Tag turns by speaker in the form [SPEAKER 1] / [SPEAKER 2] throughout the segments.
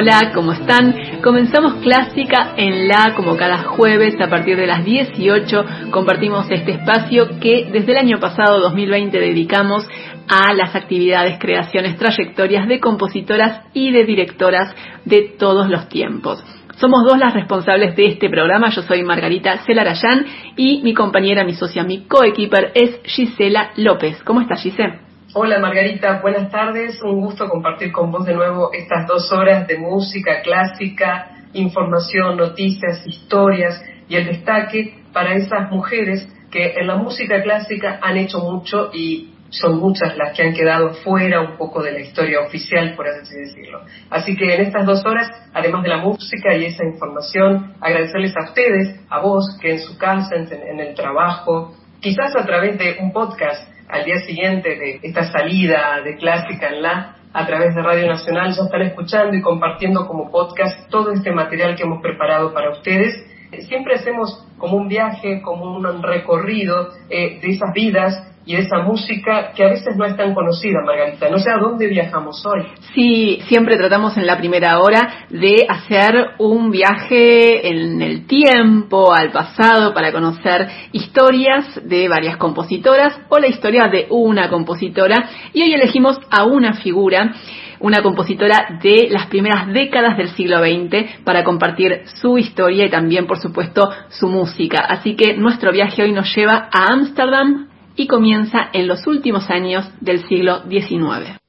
[SPEAKER 1] Hola, ¿cómo están? Comenzamos Clásica en La, como cada jueves a partir de las 18. Compartimos este espacio que desde el año pasado, 2020, dedicamos a las actividades, creaciones, trayectorias de compositoras y de directoras de todos los tiempos. Somos dos las responsables de este programa. Yo soy Margarita Celarayán y mi compañera, mi socia, mi coequiper es Gisela López. ¿Cómo estás, Gisela?
[SPEAKER 2] Hola Margarita, buenas tardes. Un gusto compartir con vos de nuevo estas dos horas de música clásica, información, noticias, historias y el destaque para esas mujeres que en la música clásica han hecho mucho y son muchas las que han quedado fuera un poco de la historia oficial, por así decirlo. Así que en estas dos horas, además de la música y esa información, agradecerles a ustedes, a vos, que en su casa, en el trabajo, quizás a través de un podcast, al día siguiente de esta salida de Clásica en La, a través de Radio Nacional, ya están escuchando y compartiendo como podcast todo este material que hemos preparado para ustedes. Siempre hacemos como un viaje, como un recorrido eh, de esas vidas y esa música que a veces no es tan conocida, Margarita. No sé a dónde viajamos hoy.
[SPEAKER 1] Sí, siempre tratamos en la primera hora de hacer un viaje en el tiempo, al pasado, para conocer historias de varias compositoras o la historia de una compositora. Y hoy elegimos a una figura una compositora de las primeras décadas del siglo XX para compartir su historia y también, por supuesto, su música. Así que nuestro viaje hoy nos lleva a Ámsterdam, y comienza en los últimos años del siglo XIX.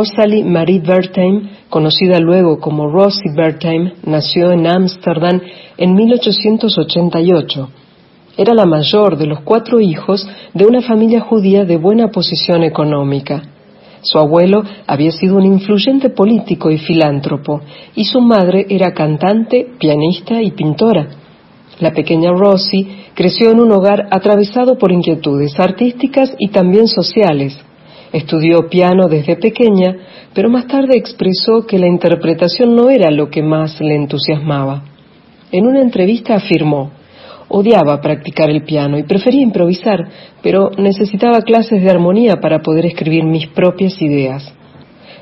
[SPEAKER 2] Rosalie Marie Bertheim, conocida luego como Rosie Bertheim, nació en Ámsterdam en 1888. Era la mayor de los cuatro hijos de una familia judía de buena posición económica. Su abuelo había sido un influyente político y filántropo, y su madre era cantante, pianista y pintora. La pequeña Rosie creció en un hogar atravesado por inquietudes artísticas y también sociales. Estudió piano desde pequeña, pero más tarde expresó que la interpretación no era lo que más le entusiasmaba. En una entrevista afirmó, odiaba practicar el piano y prefería improvisar, pero necesitaba clases de armonía para poder escribir mis propias ideas.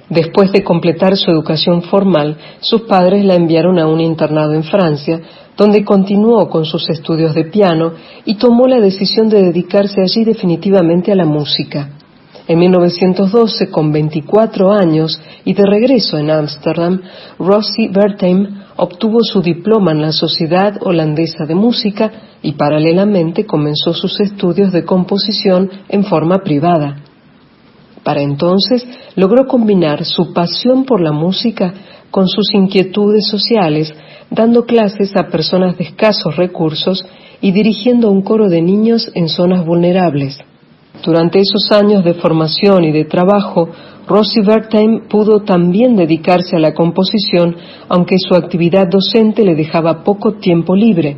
[SPEAKER 2] Después de completar su educación formal, sus padres la enviaron a un internado en Francia, donde continuó con sus estudios de piano y tomó la decisión de dedicarse allí definitivamente a la música. En 1912, con 24 años y de regreso en Ámsterdam, Rosie Bertheim obtuvo su diploma en la Sociedad Holandesa de Música y paralelamente comenzó sus estudios de composición en forma privada. Para entonces logró combinar su pasión por la música con sus inquietudes sociales, dando clases a personas de escasos recursos y dirigiendo un coro de niños en zonas vulnerables. Durante esos años de formación y de trabajo, Rosie Bertheim pudo también dedicarse a la composición, aunque su actividad docente le dejaba poco tiempo libre.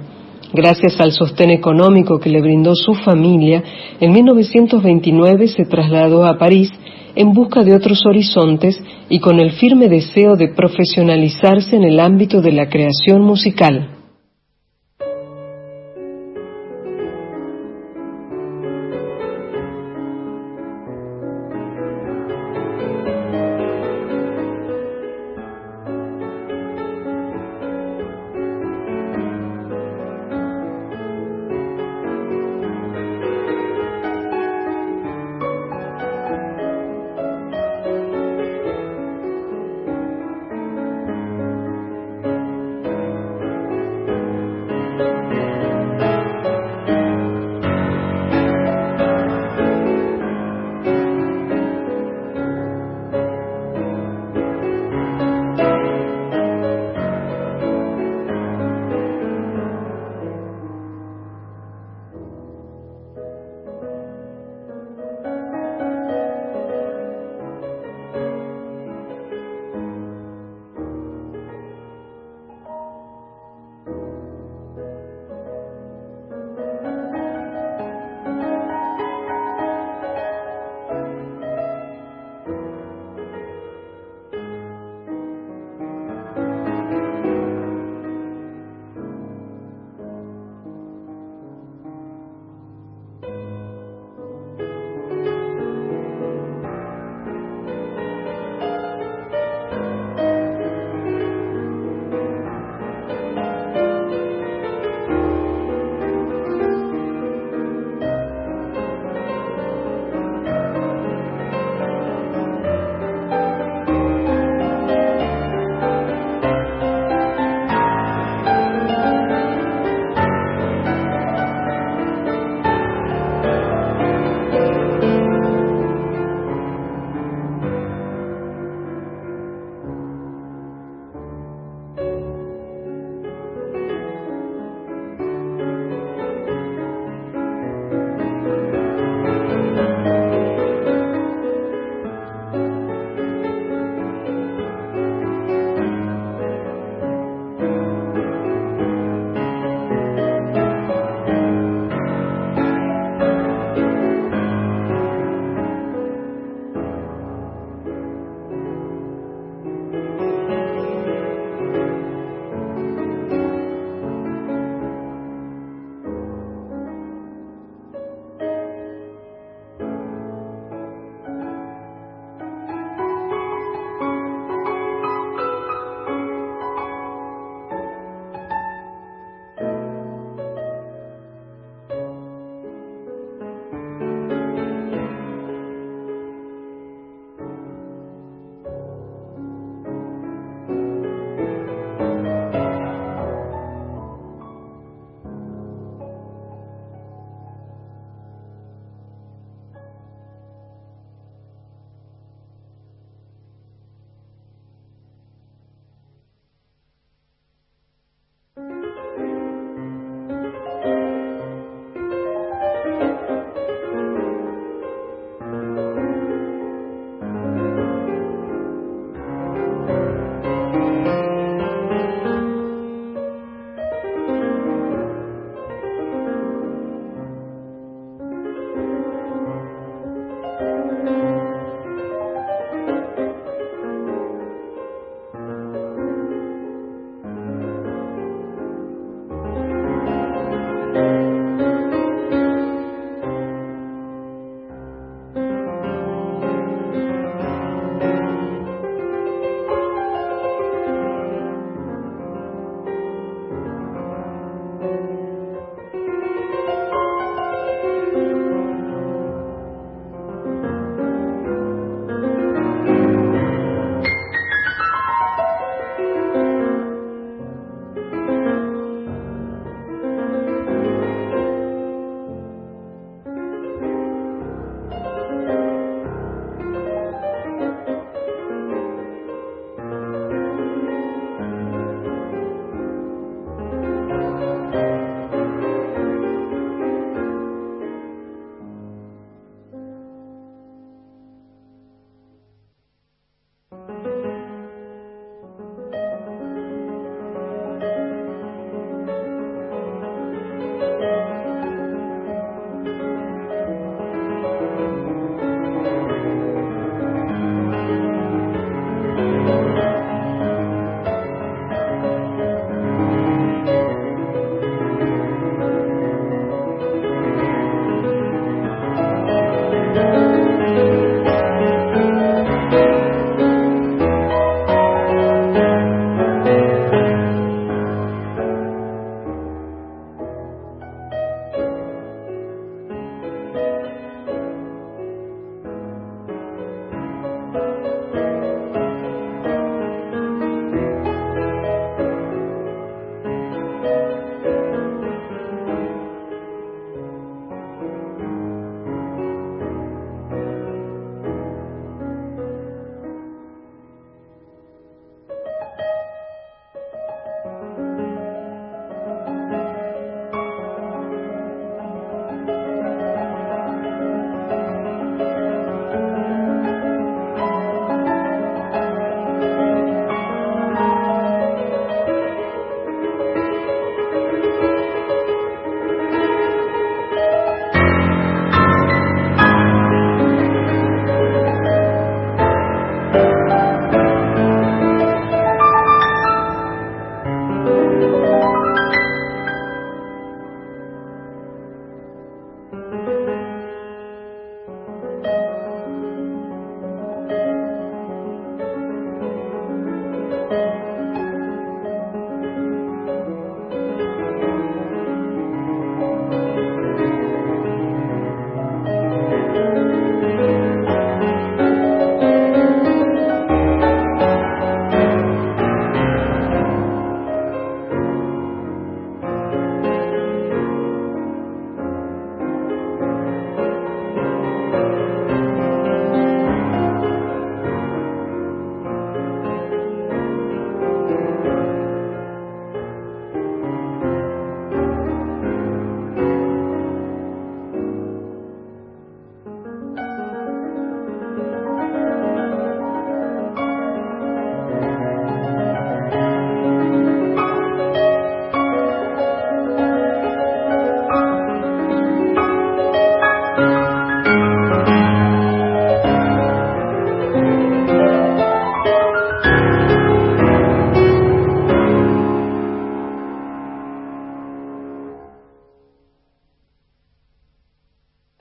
[SPEAKER 2] Gracias al sostén económico que le brindó su familia, en 1929 se trasladó a París en busca de otros horizontes y con el firme deseo de profesionalizarse en el ámbito de la creación musical.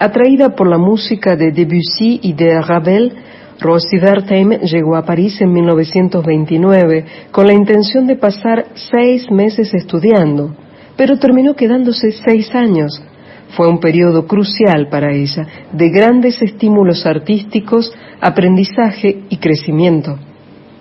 [SPEAKER 2] Atraída por la música de Debussy y de Ravel, Rosie Wertheim llegó a París en 1929 con la intención de pasar seis meses estudiando, pero terminó quedándose seis años. Fue un periodo crucial para ella, de grandes estímulos artísticos, aprendizaje y crecimiento.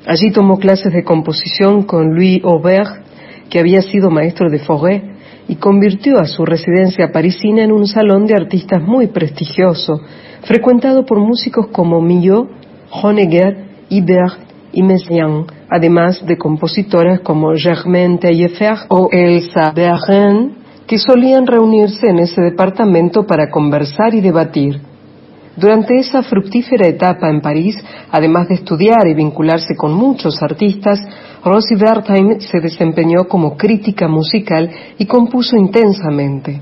[SPEAKER 2] Allí tomó clases de composición con Louis Aubert, que había sido maestro de Fauré, y convirtió a su residencia parisina en un salón de artistas muy prestigioso, frecuentado por músicos como Millot, Honegger, Ibert y Messiaen, además de compositoras como Germaine Taillefer o Elsa Bergen, que solían reunirse en ese departamento para conversar y debatir. Durante esa fructífera etapa en París, además de estudiar y vincularse con muchos artistas, Rosie Wertheim se desempeñó como crítica musical y compuso intensamente.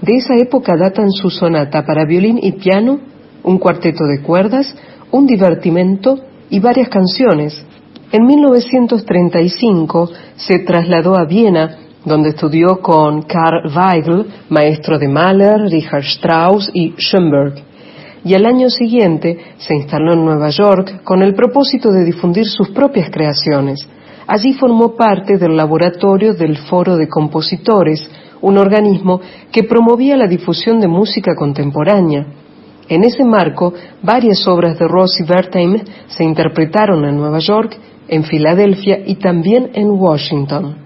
[SPEAKER 2] De esa época datan su sonata para violín y piano, un cuarteto de cuerdas, un divertimento y varias canciones. En 1935 se trasladó a Viena, donde estudió con Karl Weigl, maestro de Mahler, Richard Strauss y Schoenberg y al año siguiente se instaló en Nueva York con el propósito de difundir sus propias creaciones. Allí formó parte del laboratorio del Foro de Compositores, un organismo que promovía la difusión de música contemporánea. En ese marco, varias obras de Rosie Wertheim se interpretaron en Nueva York, en Filadelfia y también en Washington.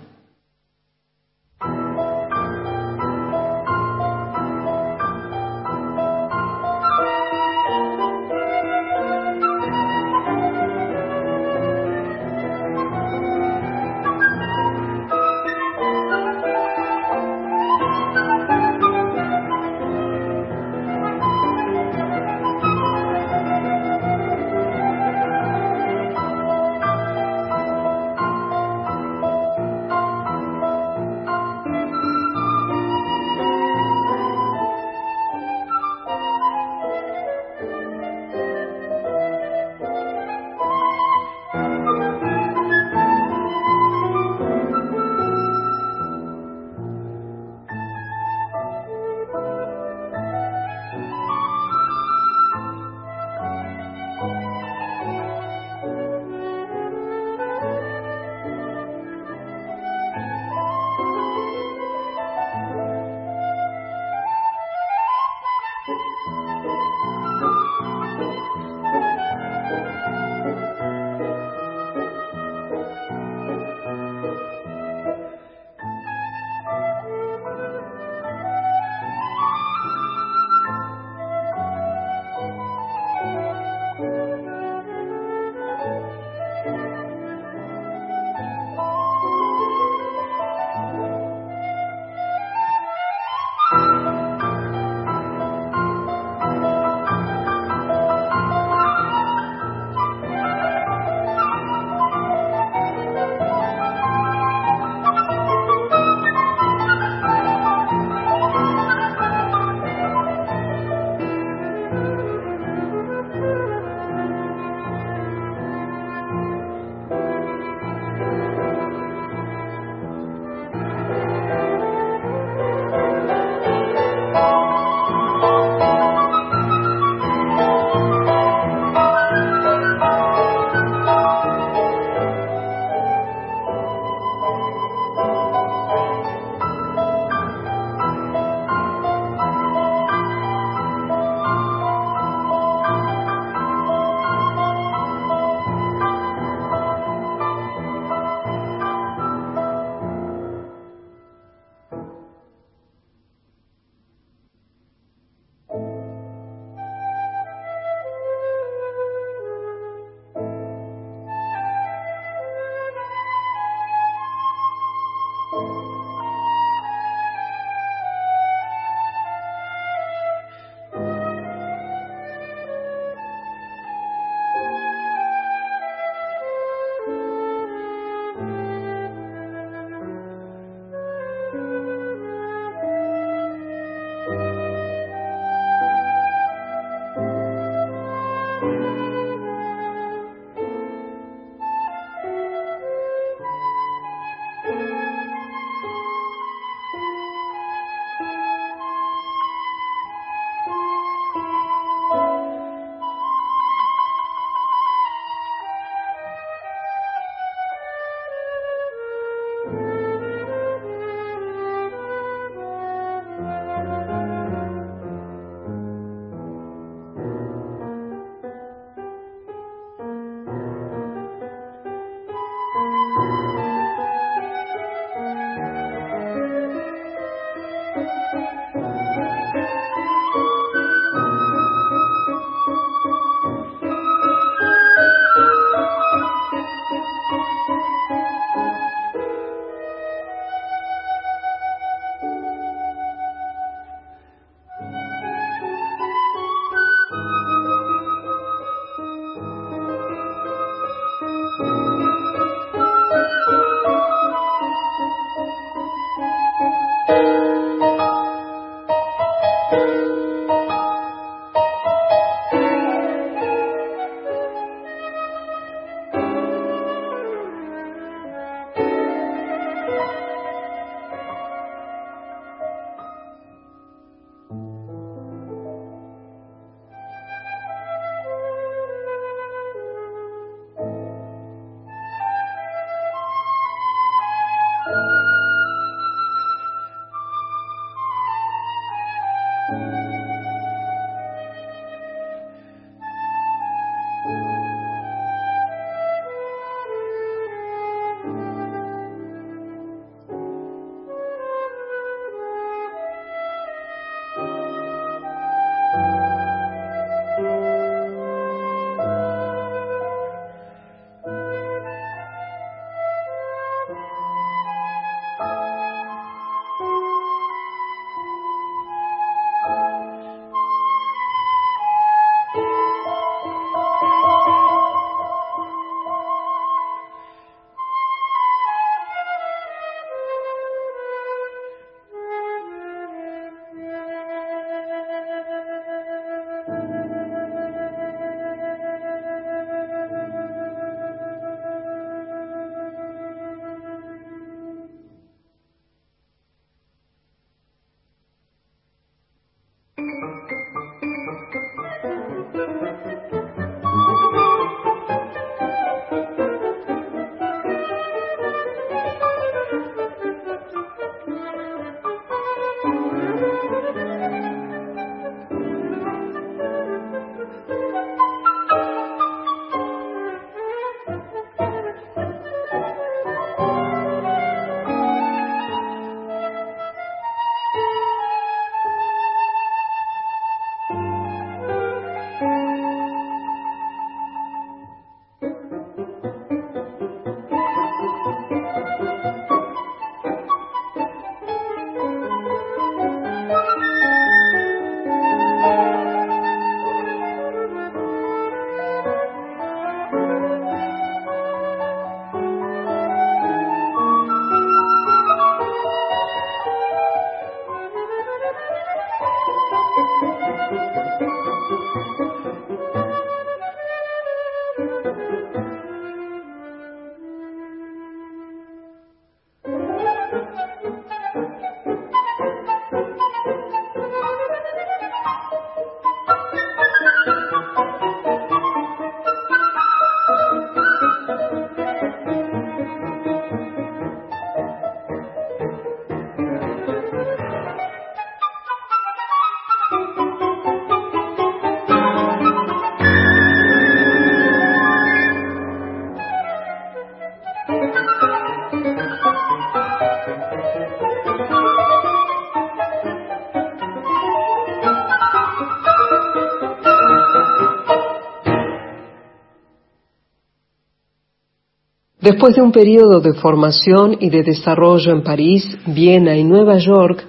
[SPEAKER 2] Después de un periodo de formación y de desarrollo en París, Viena y Nueva York,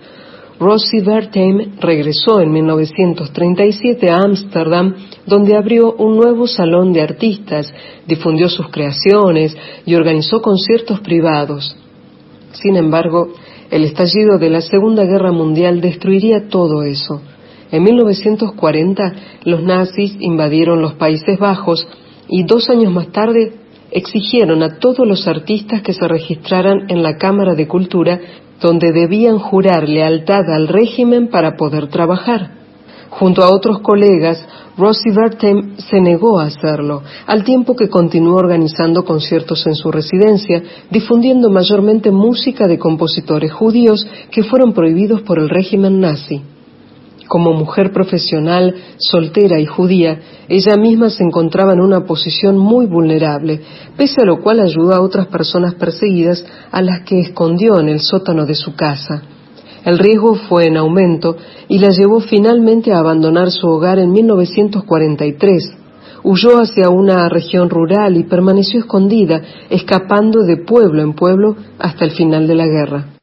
[SPEAKER 2] Rosie Wertheim regresó en 1937 a Ámsterdam, donde abrió un nuevo salón de artistas, difundió sus creaciones y organizó conciertos privados. Sin embargo, el estallido de la Segunda Guerra Mundial destruiría todo eso. En 1940, los nazis invadieron los Países Bajos y dos años más tarde exigieron a todos los artistas que se registraran en la Cámara de Cultura donde debían jurar lealtad al régimen para poder trabajar. Junto a otros colegas, Rosie Wertheim se negó a hacerlo, al tiempo que continuó organizando conciertos en su residencia, difundiendo mayormente música de compositores judíos que fueron prohibidos por el régimen nazi. Como mujer profesional, soltera y judía, ella misma se encontraba en una posición muy vulnerable, pese a lo cual ayudó a otras personas perseguidas a las que escondió en el sótano de su casa. El riesgo fue en aumento y la llevó finalmente a abandonar su hogar en 1943. Huyó hacia una región rural y permaneció escondida, escapando de pueblo en pueblo hasta el final de la guerra.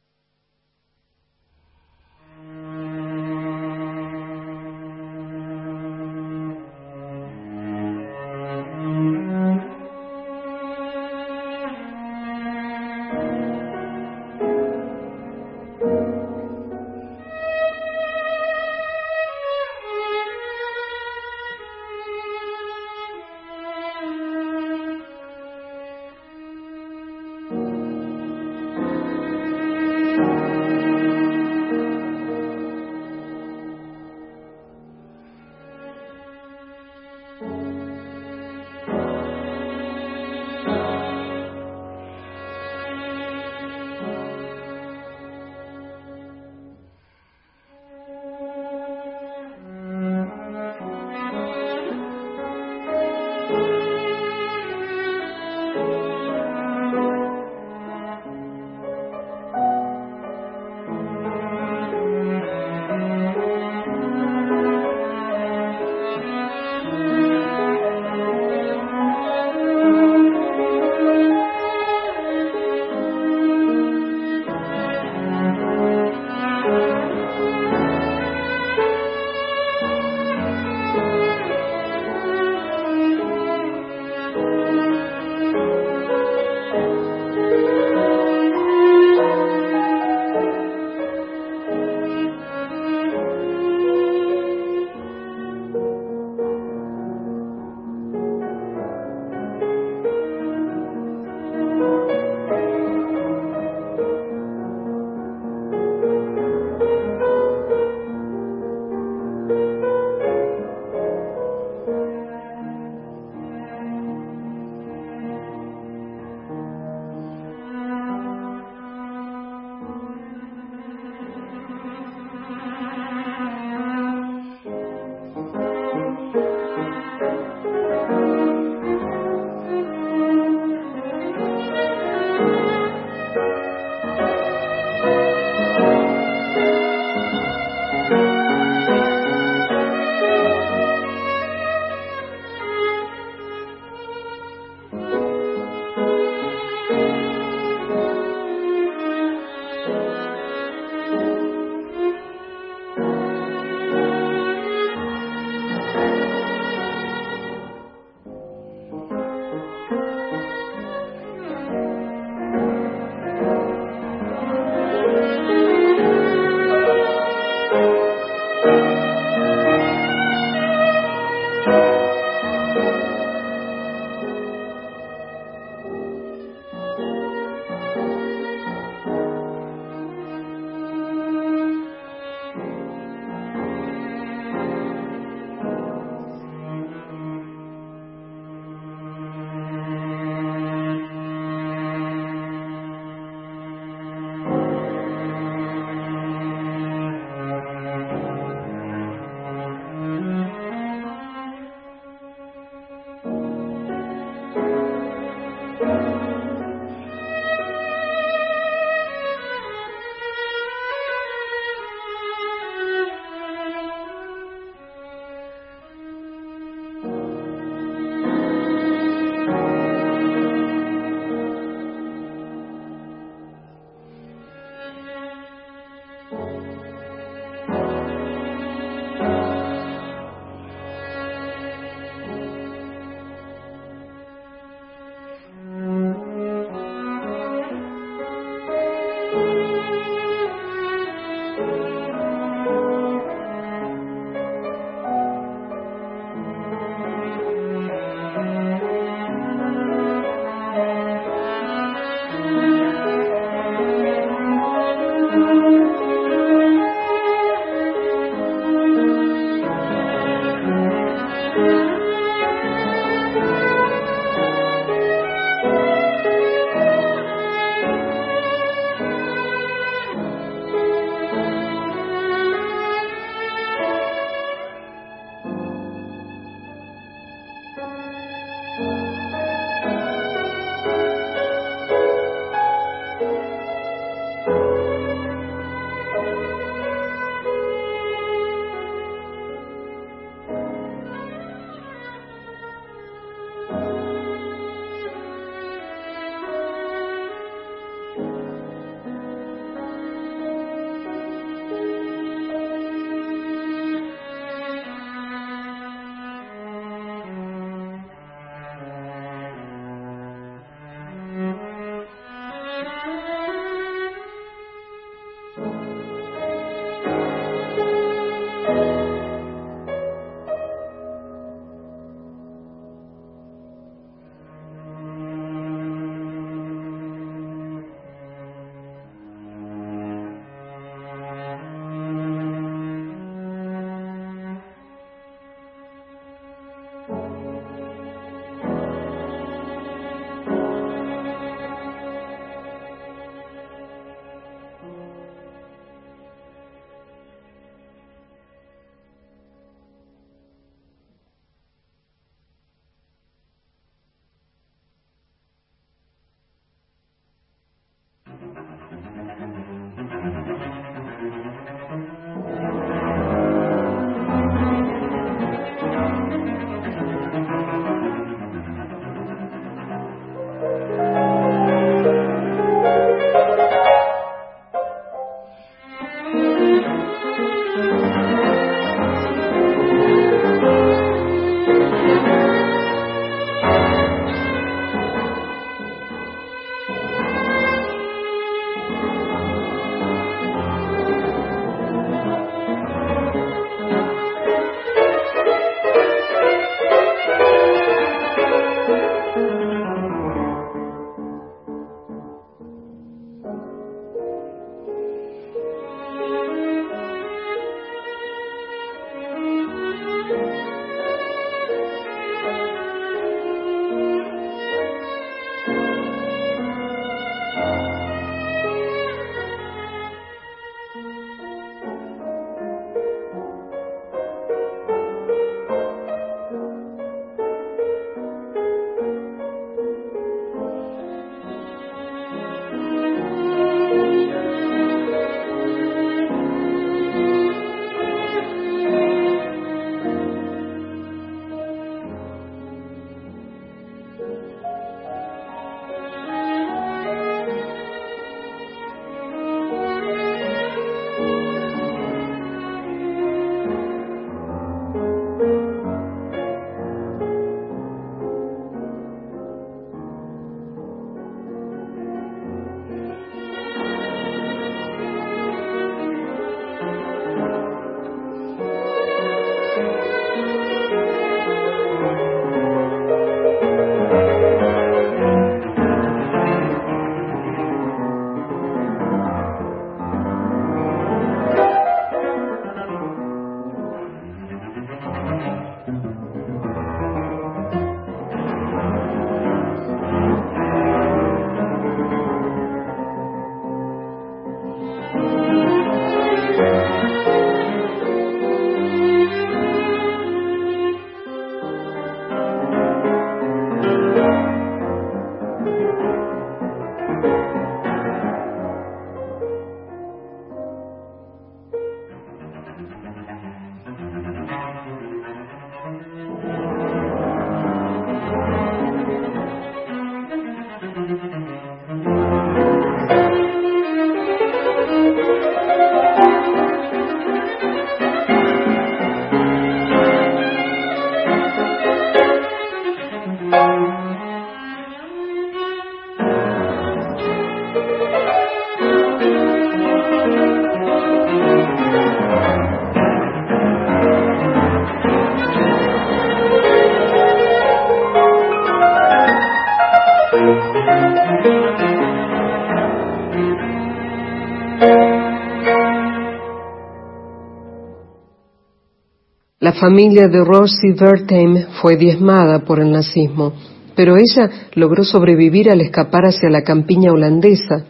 [SPEAKER 2] Familia de Rosie Wertheim fue diezmada por el nazismo, pero ella logró sobrevivir al escapar hacia la campiña holandesa.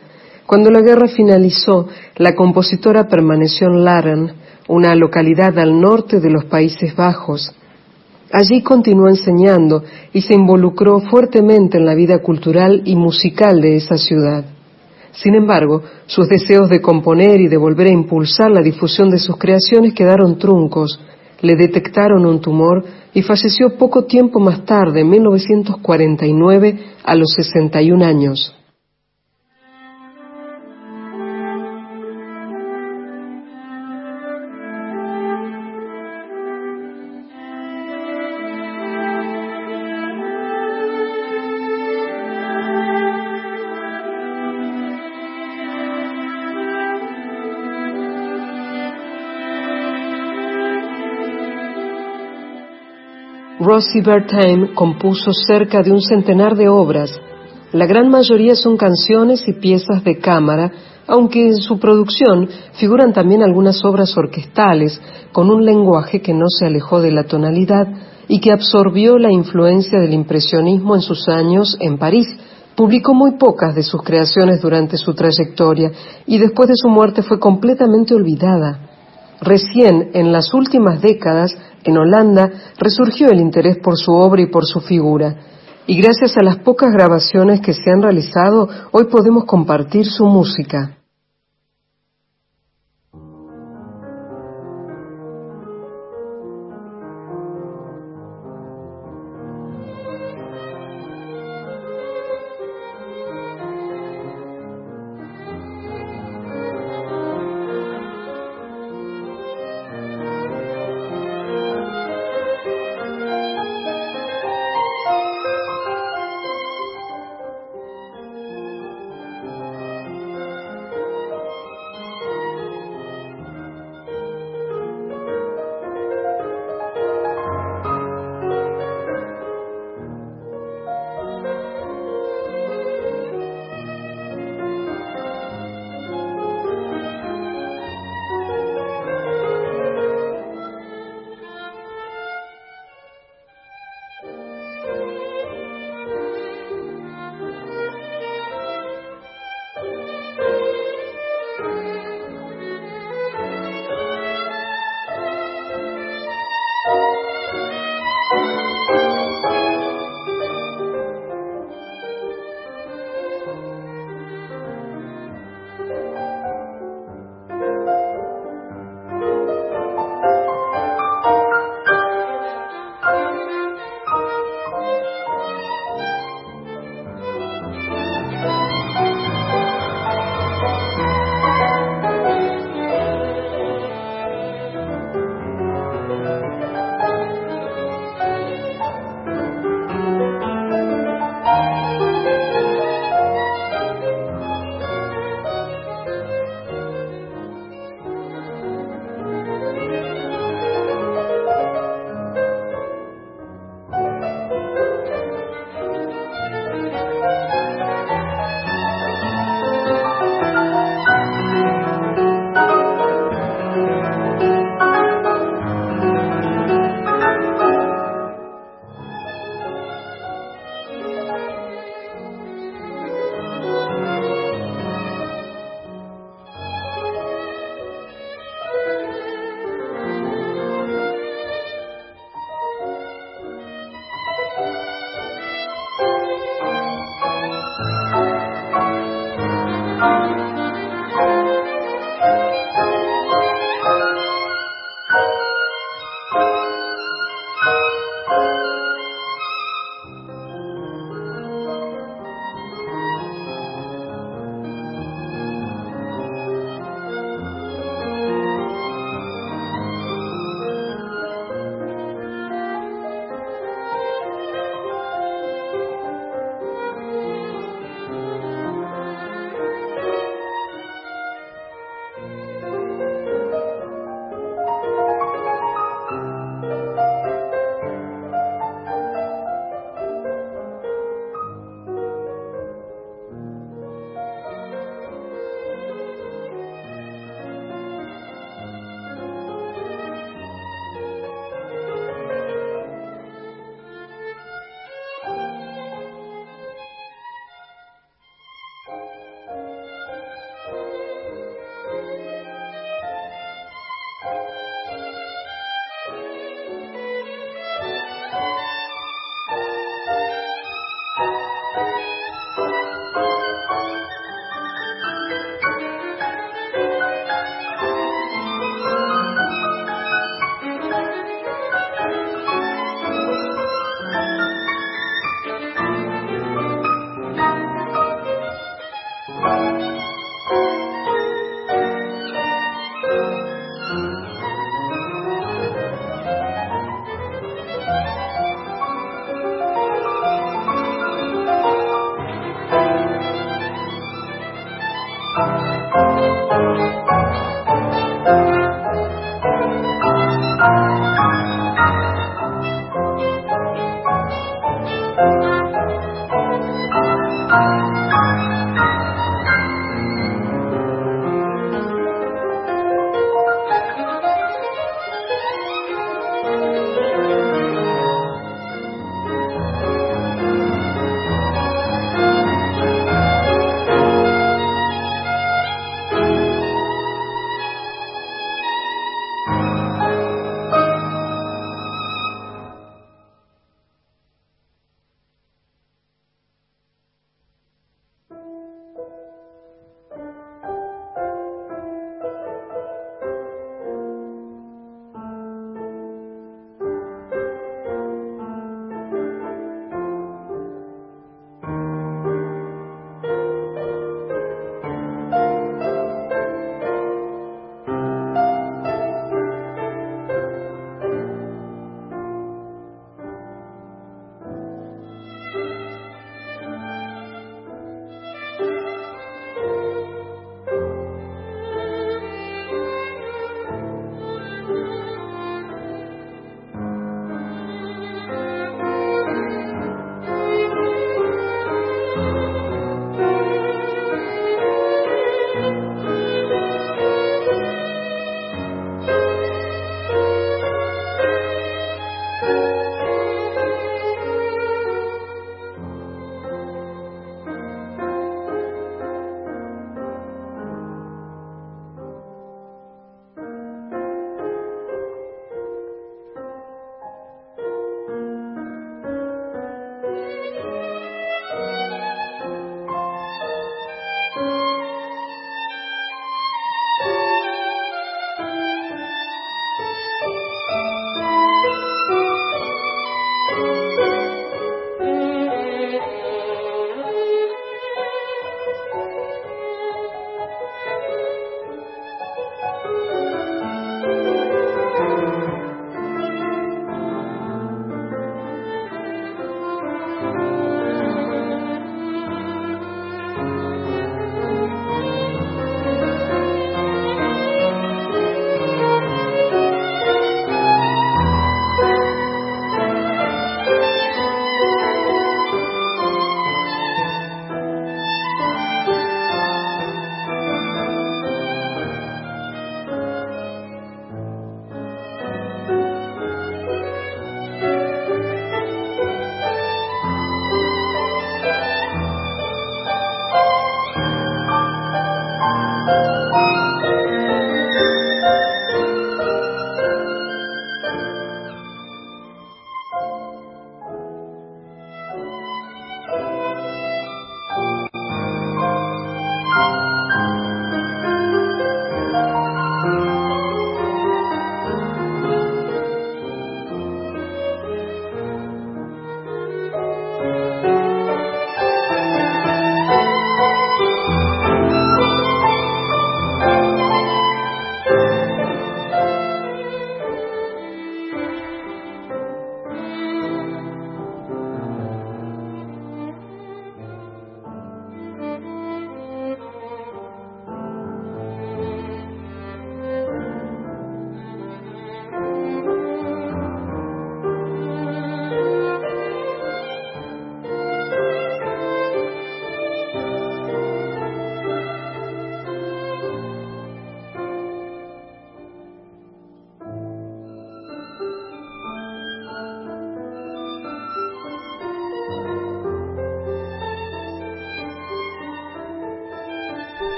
[SPEAKER 2] Cuando la guerra finalizó, la compositora permaneció en Laren, una localidad al norte de los Países Bajos. Allí continuó enseñando y se involucró fuertemente en la vida cultural y musical de esa ciudad. Sin embargo, sus deseos de componer y de volver a impulsar la difusión de sus creaciones quedaron truncos, le detectaron un tumor y falleció poco tiempo más tarde, en 1949, a los 61 años. Rosie Bertheim compuso cerca de un centenar de obras. La gran mayoría son canciones y piezas de cámara, aunque en su producción figuran también algunas obras orquestales con un lenguaje que no se alejó de la tonalidad y que absorbió la influencia del impresionismo en sus años en París. Publicó muy pocas de sus creaciones durante su trayectoria y después de su muerte fue completamente olvidada. Recién, en las últimas décadas, en Holanda resurgió el interés por su obra y por su figura, y gracias a las pocas grabaciones que se han realizado, hoy podemos compartir su música.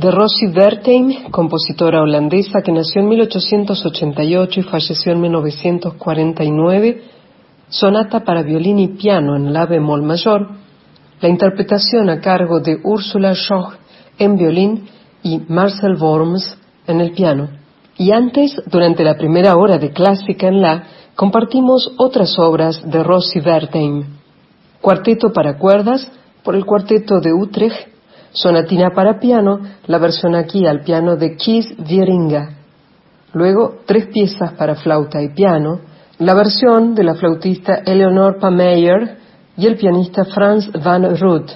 [SPEAKER 2] De Rosie Wertheim, compositora holandesa que nació en 1888 y falleció en 1949, sonata para violín y piano en la bemol mayor, la interpretación a cargo de Ursula Schoch en violín y Marcel Worms en el piano. Y antes, durante la primera hora de clásica en la, compartimos otras obras de Rosie Wertheim. Cuarteto para cuerdas por el Cuarteto de Utrecht, Sonatina para piano, la versión aquí al piano de Keith Wieringa. Luego, tres piezas para flauta y piano, la versión de la flautista Eleonore Pameyer y el pianista Franz van Ruth.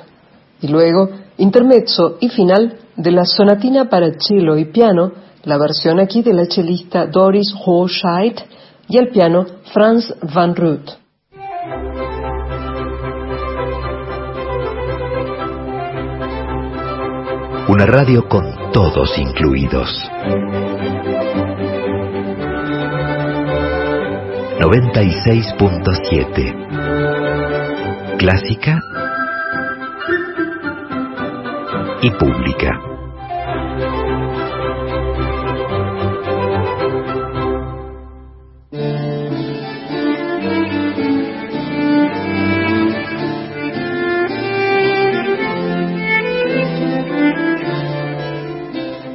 [SPEAKER 2] Y luego, intermezzo y final de la sonatina para cello y piano, la versión aquí de la chelista Doris Hochscheid y el piano Franz van Ruth.
[SPEAKER 3] Una radio con todos incluidos. 96.7 Clásica y pública.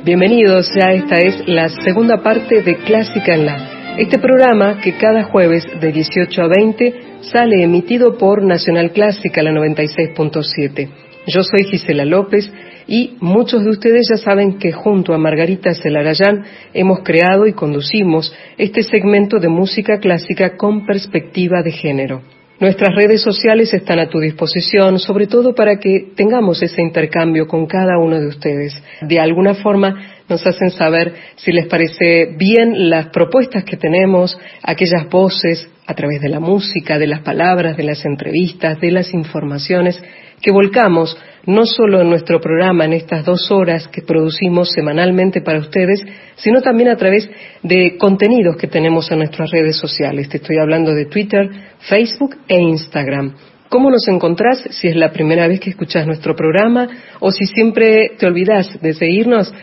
[SPEAKER 2] Bienvenidos, ya esta es la segunda parte de Clásica en la. Este programa que cada jueves de 18 a 20 sale emitido por Nacional Clásica, la 96.7. Yo soy Gisela López y muchos de ustedes ya saben que junto a Margarita Celarayán hemos creado y conducimos este segmento de música clásica con perspectiva de género. Nuestras redes sociales están a tu disposición, sobre todo para que tengamos ese intercambio con cada uno de ustedes. De alguna forma nos hacen saber si les parece bien las propuestas que tenemos, aquellas voces a través de la música, de las palabras, de las entrevistas, de las informaciones que volcamos no solo en nuestro programa, en estas dos horas que producimos semanalmente para ustedes, sino también a través de contenidos que tenemos en nuestras redes sociales. Te estoy hablando de Twitter, Facebook e Instagram. ¿Cómo nos encontrás si es la primera vez que escuchas nuestro programa o si siempre te olvidas de seguirnos?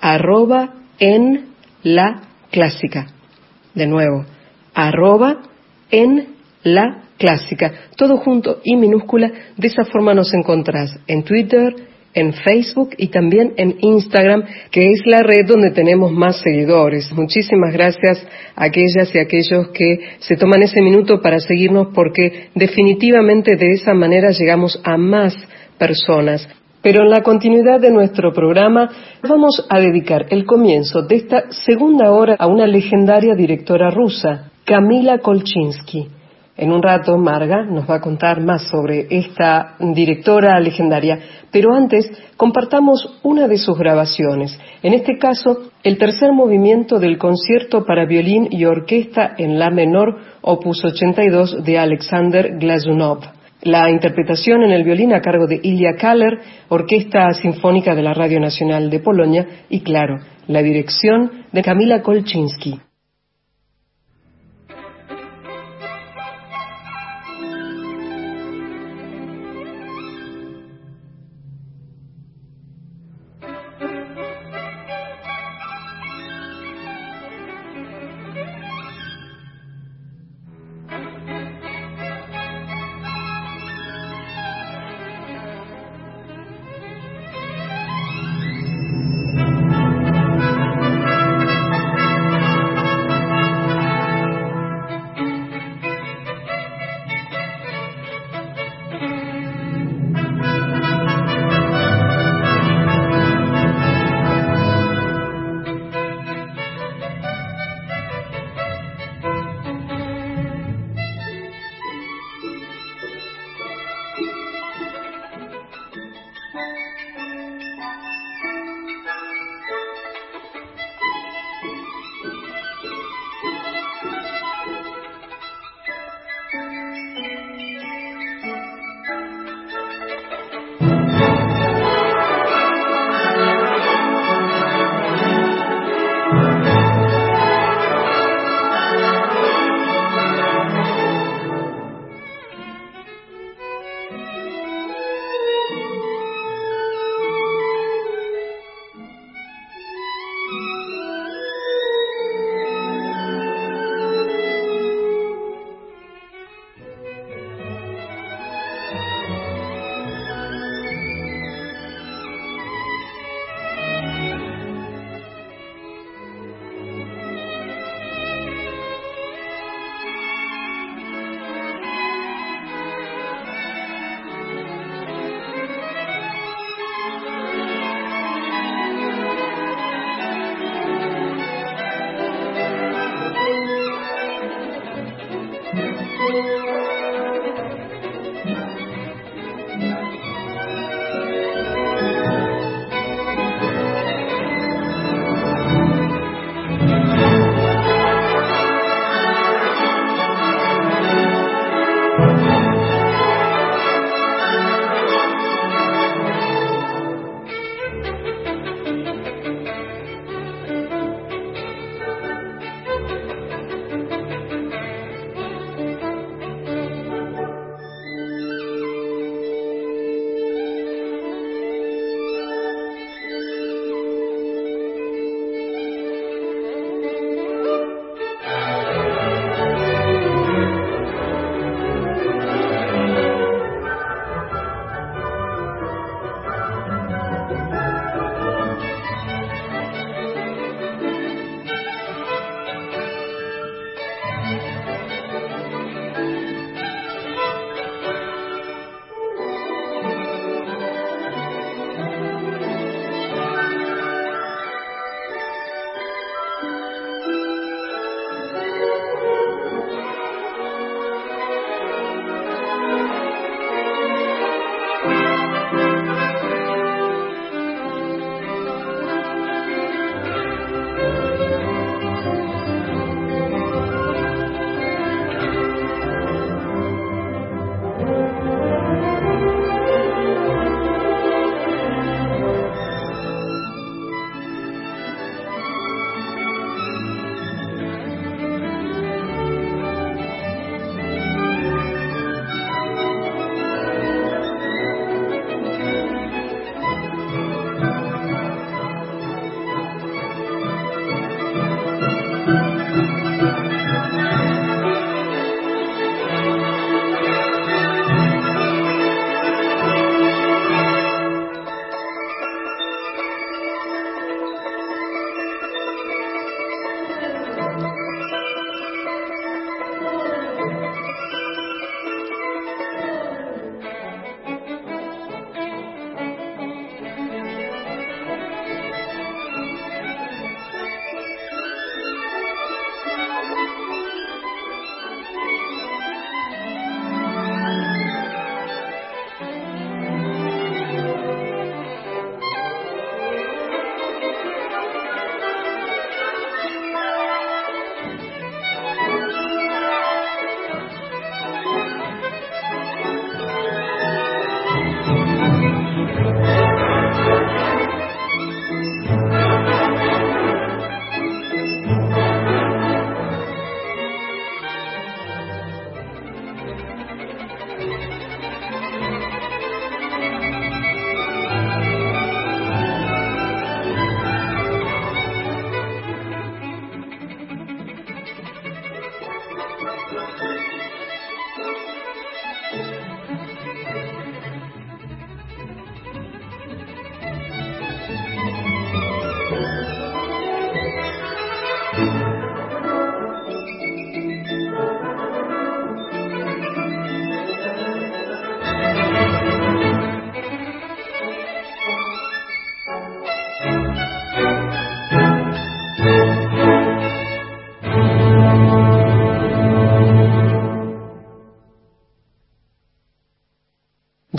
[SPEAKER 2] Arroba en la clásica. De nuevo, arroba en la clásica, todo junto y minúscula. De esa forma nos encontrás en Twitter, en Facebook y también en Instagram, que es la red donde tenemos más seguidores. Muchísimas gracias a aquellas y aquellos que se toman ese minuto para seguirnos porque definitivamente de esa manera llegamos a más personas. Pero en la continuidad de nuestro programa vamos a dedicar el comienzo de esta segunda hora a una legendaria directora rusa, Kamila Kolchinsky. En un rato, Marga nos va a contar más sobre esta directora legendaria, pero antes compartamos una de sus grabaciones, en este caso, el tercer movimiento del concierto para violín y orquesta en la menor, opus 82 de Alexander Glazunov. La interpretación en el violín a cargo de Ilya Kaller, Orquesta Sinfónica de la Radio Nacional de Polonia, y claro, la dirección de Kamila Kolchinsky.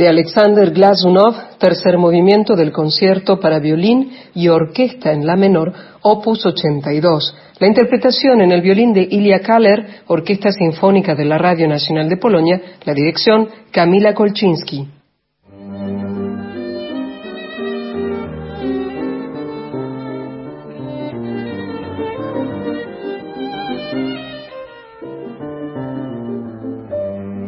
[SPEAKER 2] De Alexander Glazunov, tercer movimiento del concierto para violín y orquesta en la menor, opus 82. La interpretación en el violín de Ilya Kaller, Orquesta Sinfónica de la Radio Nacional de Polonia, la dirección Kamila Kolczynski.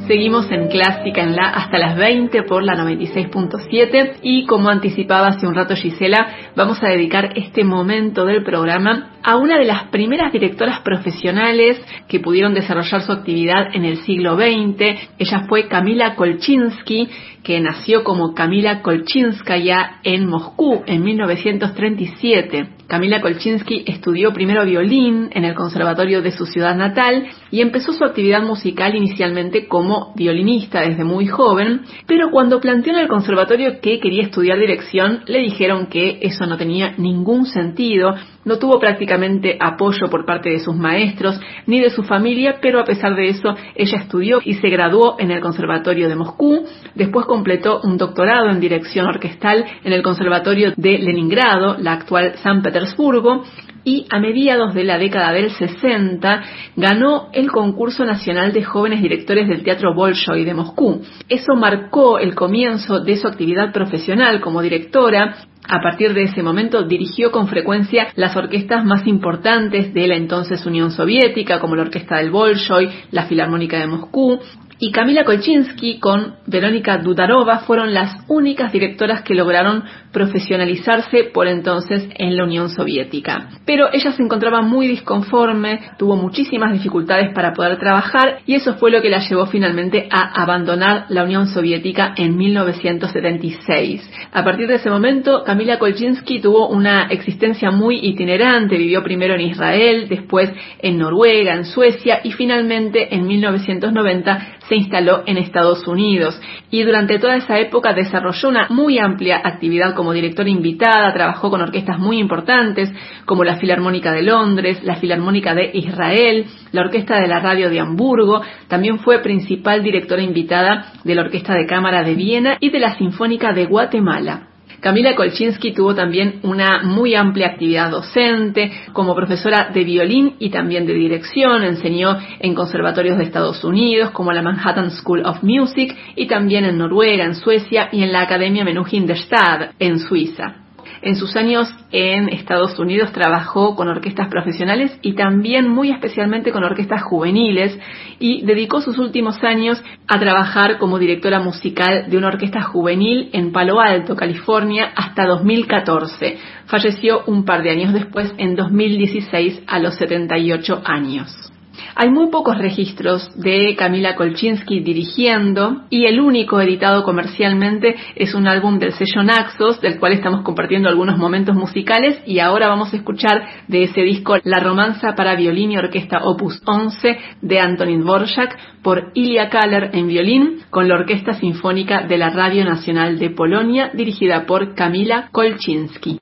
[SPEAKER 1] Seguimos en Clásica en la hasta las 20 por la 96.7 y como anticipaba hace un rato Gisela, vamos a dedicar este momento del programa a una de las primeras directoras profesionales que pudieron desarrollar su actividad en el siglo XX. Ella fue Camila Kolchinsky, que nació como Camila Kolchinskaya en Moscú en 1937. Camila Kolchinsky estudió primero violín en el conservatorio de su ciudad natal y empezó su actividad musical inicialmente como violinista desde muy joven, pero cuando planteó en el conservatorio que quería estudiar dirección, le dijeron que eso no tenía ningún sentido, no tuvo práctica prácticamente apoyo por parte de sus maestros ni de su familia, pero a pesar de eso ella estudió y se graduó en el Conservatorio de Moscú, después completó un doctorado en dirección orquestal en el Conservatorio de Leningrado, la actual San Petersburgo, y a mediados de la década del 60 ganó el concurso nacional de jóvenes directores del Teatro Bolshoi de Moscú. Eso marcó el comienzo de su actividad profesional como directora a partir de ese momento dirigió con frecuencia las orquestas más importantes de la entonces Unión Soviética, como la Orquesta del Bolshoi, la Filarmónica de Moscú, y Camila Kolchinsky con Verónica Dudarova fueron las únicas directoras que lograron profesionalizarse por entonces en la Unión Soviética. Pero ella se encontraba muy disconforme, tuvo muchísimas dificultades para poder trabajar y eso fue lo que la llevó finalmente a abandonar la Unión Soviética en 1976. A partir de ese momento, Camila Kolchinsky tuvo una existencia muy itinerante, vivió primero en Israel, después en Noruega, en Suecia y finalmente en 1990 se instaló en Estados Unidos y durante toda esa época desarrolló una muy amplia actividad como directora invitada, trabajó con orquestas muy importantes como la Filarmónica de Londres, la Filarmónica de Israel, la Orquesta de la Radio de Hamburgo, también fue principal directora invitada de la Orquesta de Cámara de Viena y de la Sinfónica de Guatemala. Camila Kolchinsky tuvo también una muy amplia actividad docente, como profesora de violín y también de dirección, enseñó en conservatorios de Estados Unidos, como la Manhattan School of Music, y también en Noruega, en Suecia y en la Academia Menuhin de Stad, en Suiza. En sus años en Estados Unidos trabajó con orquestas profesionales y también muy especialmente con orquestas juveniles y dedicó sus últimos años a trabajar como directora musical de una orquesta juvenil en Palo Alto, California, hasta 2014. Falleció un par de años después, en 2016, a los 78 años. Hay muy pocos registros de Camila Kolchinsky dirigiendo y el único editado comercialmente es un álbum del sello Naxos, del cual estamos compartiendo algunos momentos musicales y ahora vamos a escuchar de ese disco La romanza para violín y orquesta opus 11 de Antonin Dvorak por Ilya Kaller en violín con la Orquesta Sinfónica de la Radio Nacional de Polonia dirigida por Camila Kolchinsky.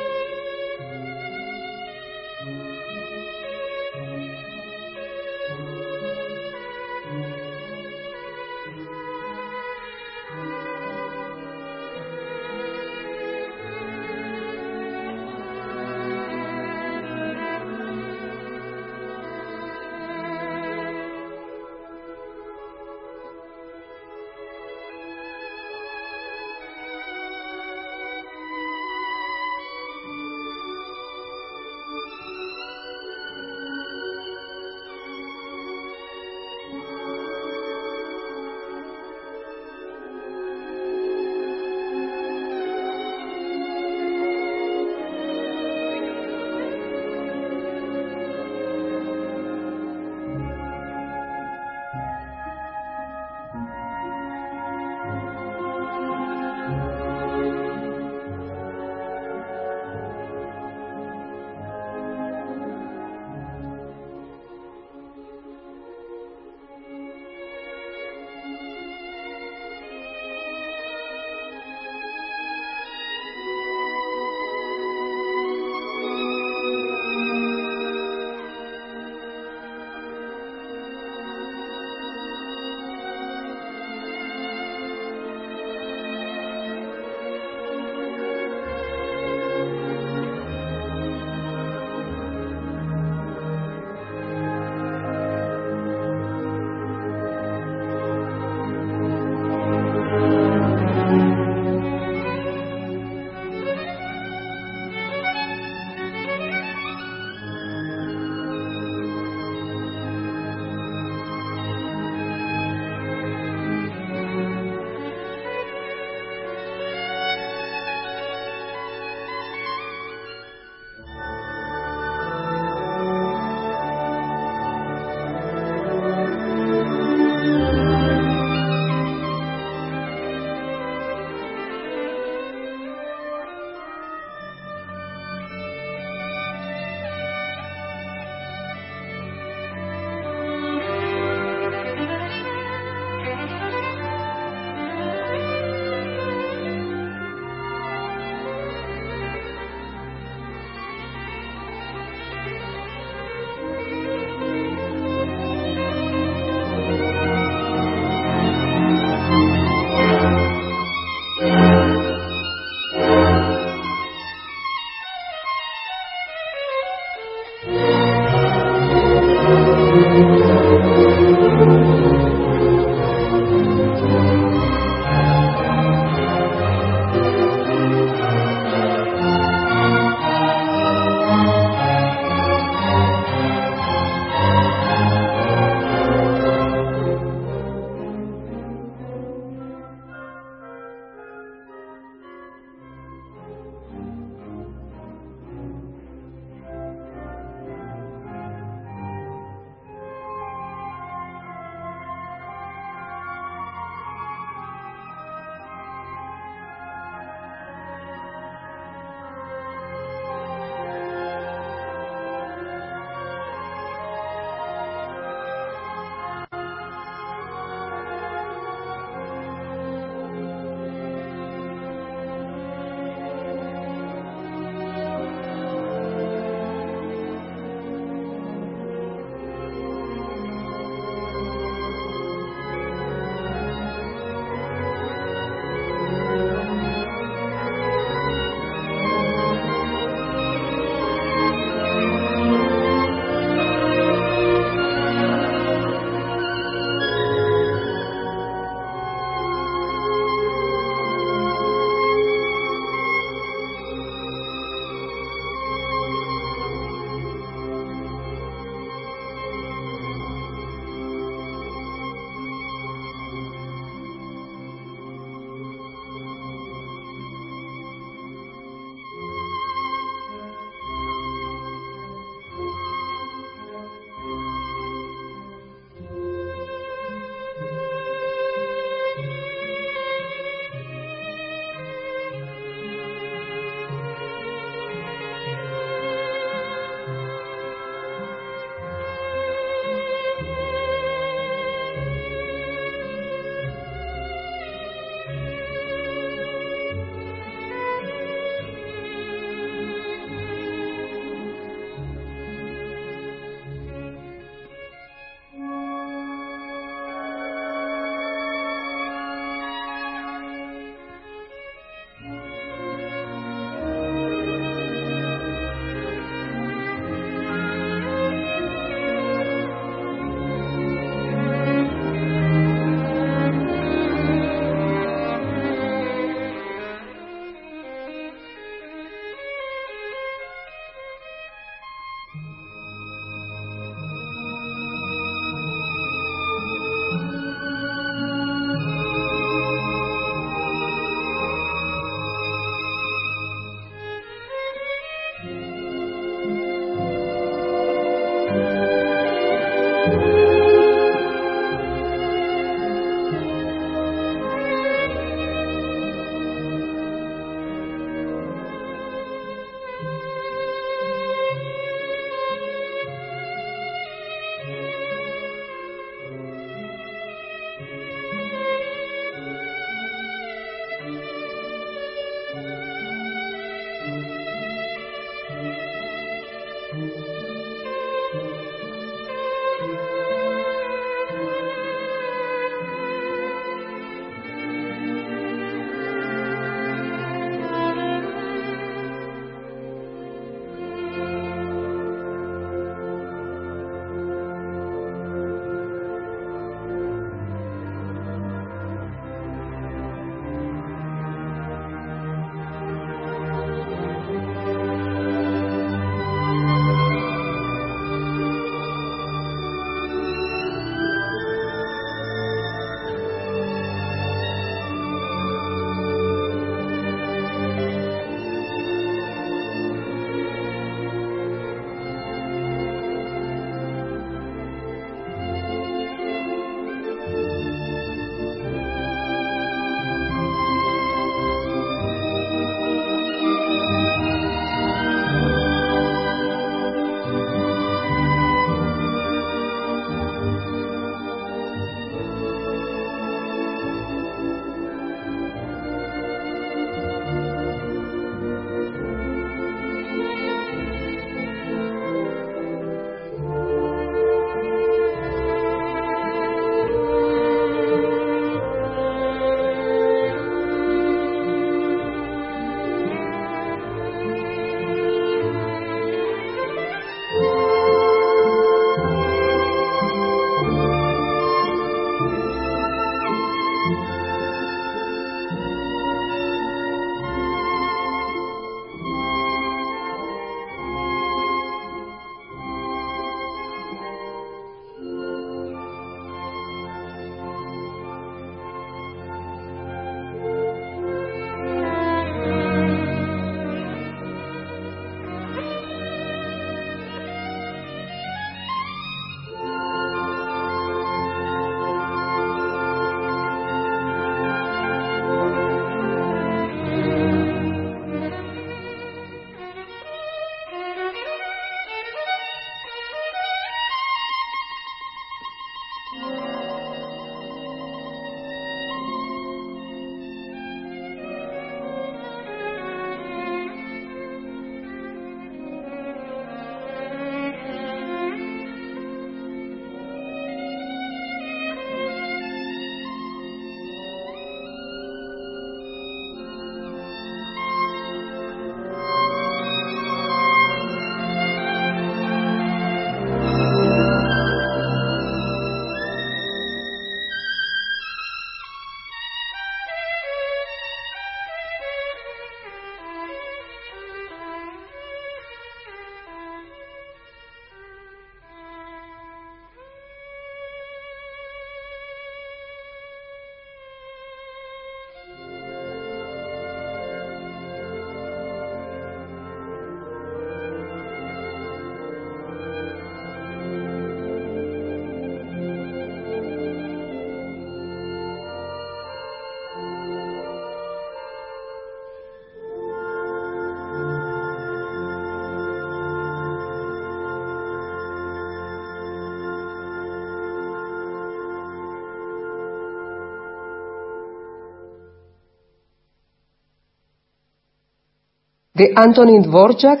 [SPEAKER 4] De Antonin Dvorak,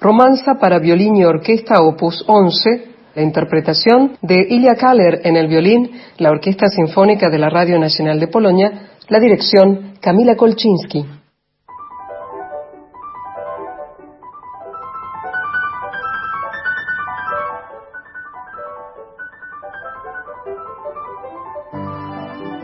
[SPEAKER 4] Romanza para violín y orquesta opus 11, la interpretación de Ilya Kaller en el violín, la Orquesta Sinfónica de la Radio Nacional de Polonia, la dirección Camila Kolczynski.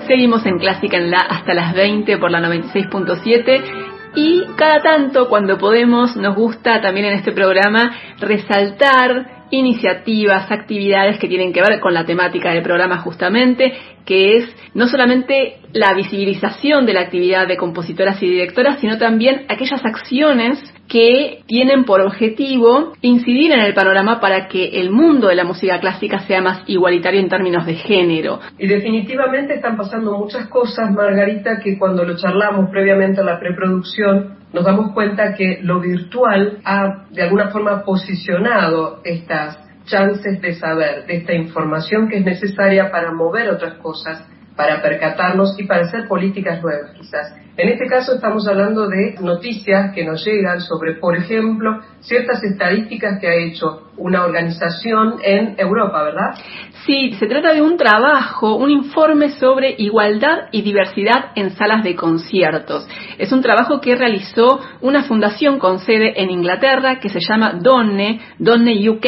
[SPEAKER 1] Seguimos en Clásica en la hasta las 20 por la 96.7 y cada tanto cuando podemos nos gusta también en este programa resaltar iniciativas, actividades que tienen que ver con la temática del programa justamente, que es no solamente la visibilización de la actividad de compositoras y directoras, sino también aquellas acciones que tienen por objetivo incidir en el panorama para que el mundo de la música clásica sea más igualitario en términos de género.
[SPEAKER 2] Y definitivamente están pasando muchas cosas, Margarita, que cuando lo charlamos previamente a la preproducción, nos damos cuenta que lo virtual ha de alguna forma posicionado estas chances de saber, de esta información que es necesaria para mover otras cosas, para percatarnos y para hacer políticas nuevas quizás. En este caso estamos hablando de noticias que nos llegan sobre, por ejemplo, ciertas estadísticas que ha hecho una organización en Europa, ¿verdad?
[SPEAKER 1] Sí, se trata de un trabajo, un informe sobre igualdad y diversidad en salas de conciertos. Es un trabajo que realizó una fundación con sede en Inglaterra que se llama Donne, Donne UK.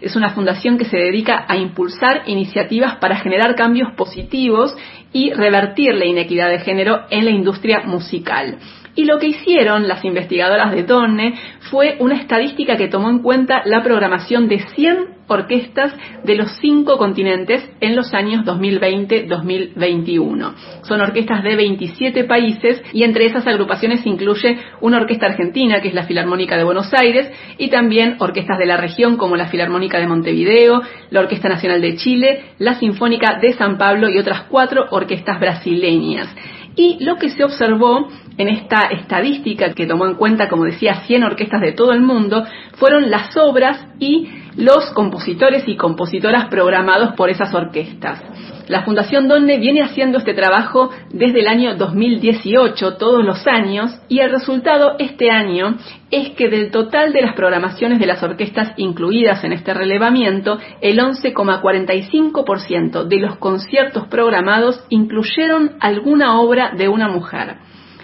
[SPEAKER 1] Es una fundación que se dedica a impulsar iniciativas para generar cambios positivos y revertir la inequidad de género en la industria musical. Y lo que hicieron las investigadoras de Donne fue una estadística que tomó en cuenta la programación de 100 orquestas de los cinco continentes en los años 2020-2021. Son orquestas de 27 países y entre esas agrupaciones incluye una orquesta argentina, que es la Filarmónica de Buenos Aires, y también orquestas de la región como la Filarmónica de Montevideo, la Orquesta Nacional de Chile, la Sinfónica de San Pablo y otras cuatro orquestas brasileñas. Y lo que se observó en esta estadística que tomó en cuenta, como decía, 100 orquestas de todo el mundo, fueron las obras y los compositores y compositoras programados por esas orquestas. La Fundación Donne viene haciendo este trabajo desde el año 2018, todos los años, y el resultado este año es que del total de las programaciones de las orquestas incluidas en este relevamiento, el 11,45% de los conciertos programados incluyeron alguna obra de una mujer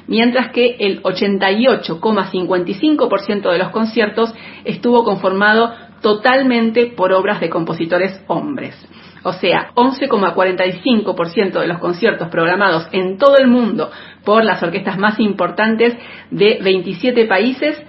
[SPEAKER 1] mientras que el 88,55% de los conciertos estuvo conformado totalmente por obras de compositores hombres. O sea, 11,45% de los conciertos programados en todo el mundo por las orquestas más importantes de 27 países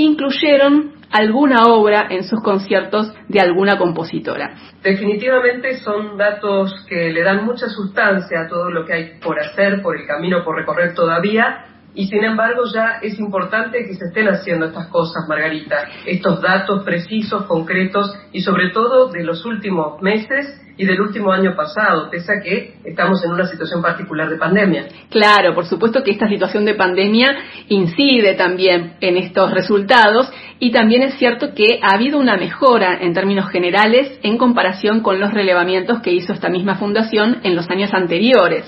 [SPEAKER 1] incluyeron alguna obra en sus conciertos de alguna compositora.
[SPEAKER 2] Definitivamente son datos que le dan mucha sustancia a todo lo que hay por hacer, por el camino por recorrer todavía y sin embargo ya es importante que se estén haciendo estas cosas, Margarita, estos datos precisos, concretos y sobre todo de los últimos meses y del último año pasado, pese a que estamos en una situación particular de pandemia.
[SPEAKER 1] Claro, por supuesto que esta situación de pandemia incide también en estos resultados y también es cierto que ha habido una mejora en términos generales en comparación con los relevamientos que hizo esta misma fundación en los años anteriores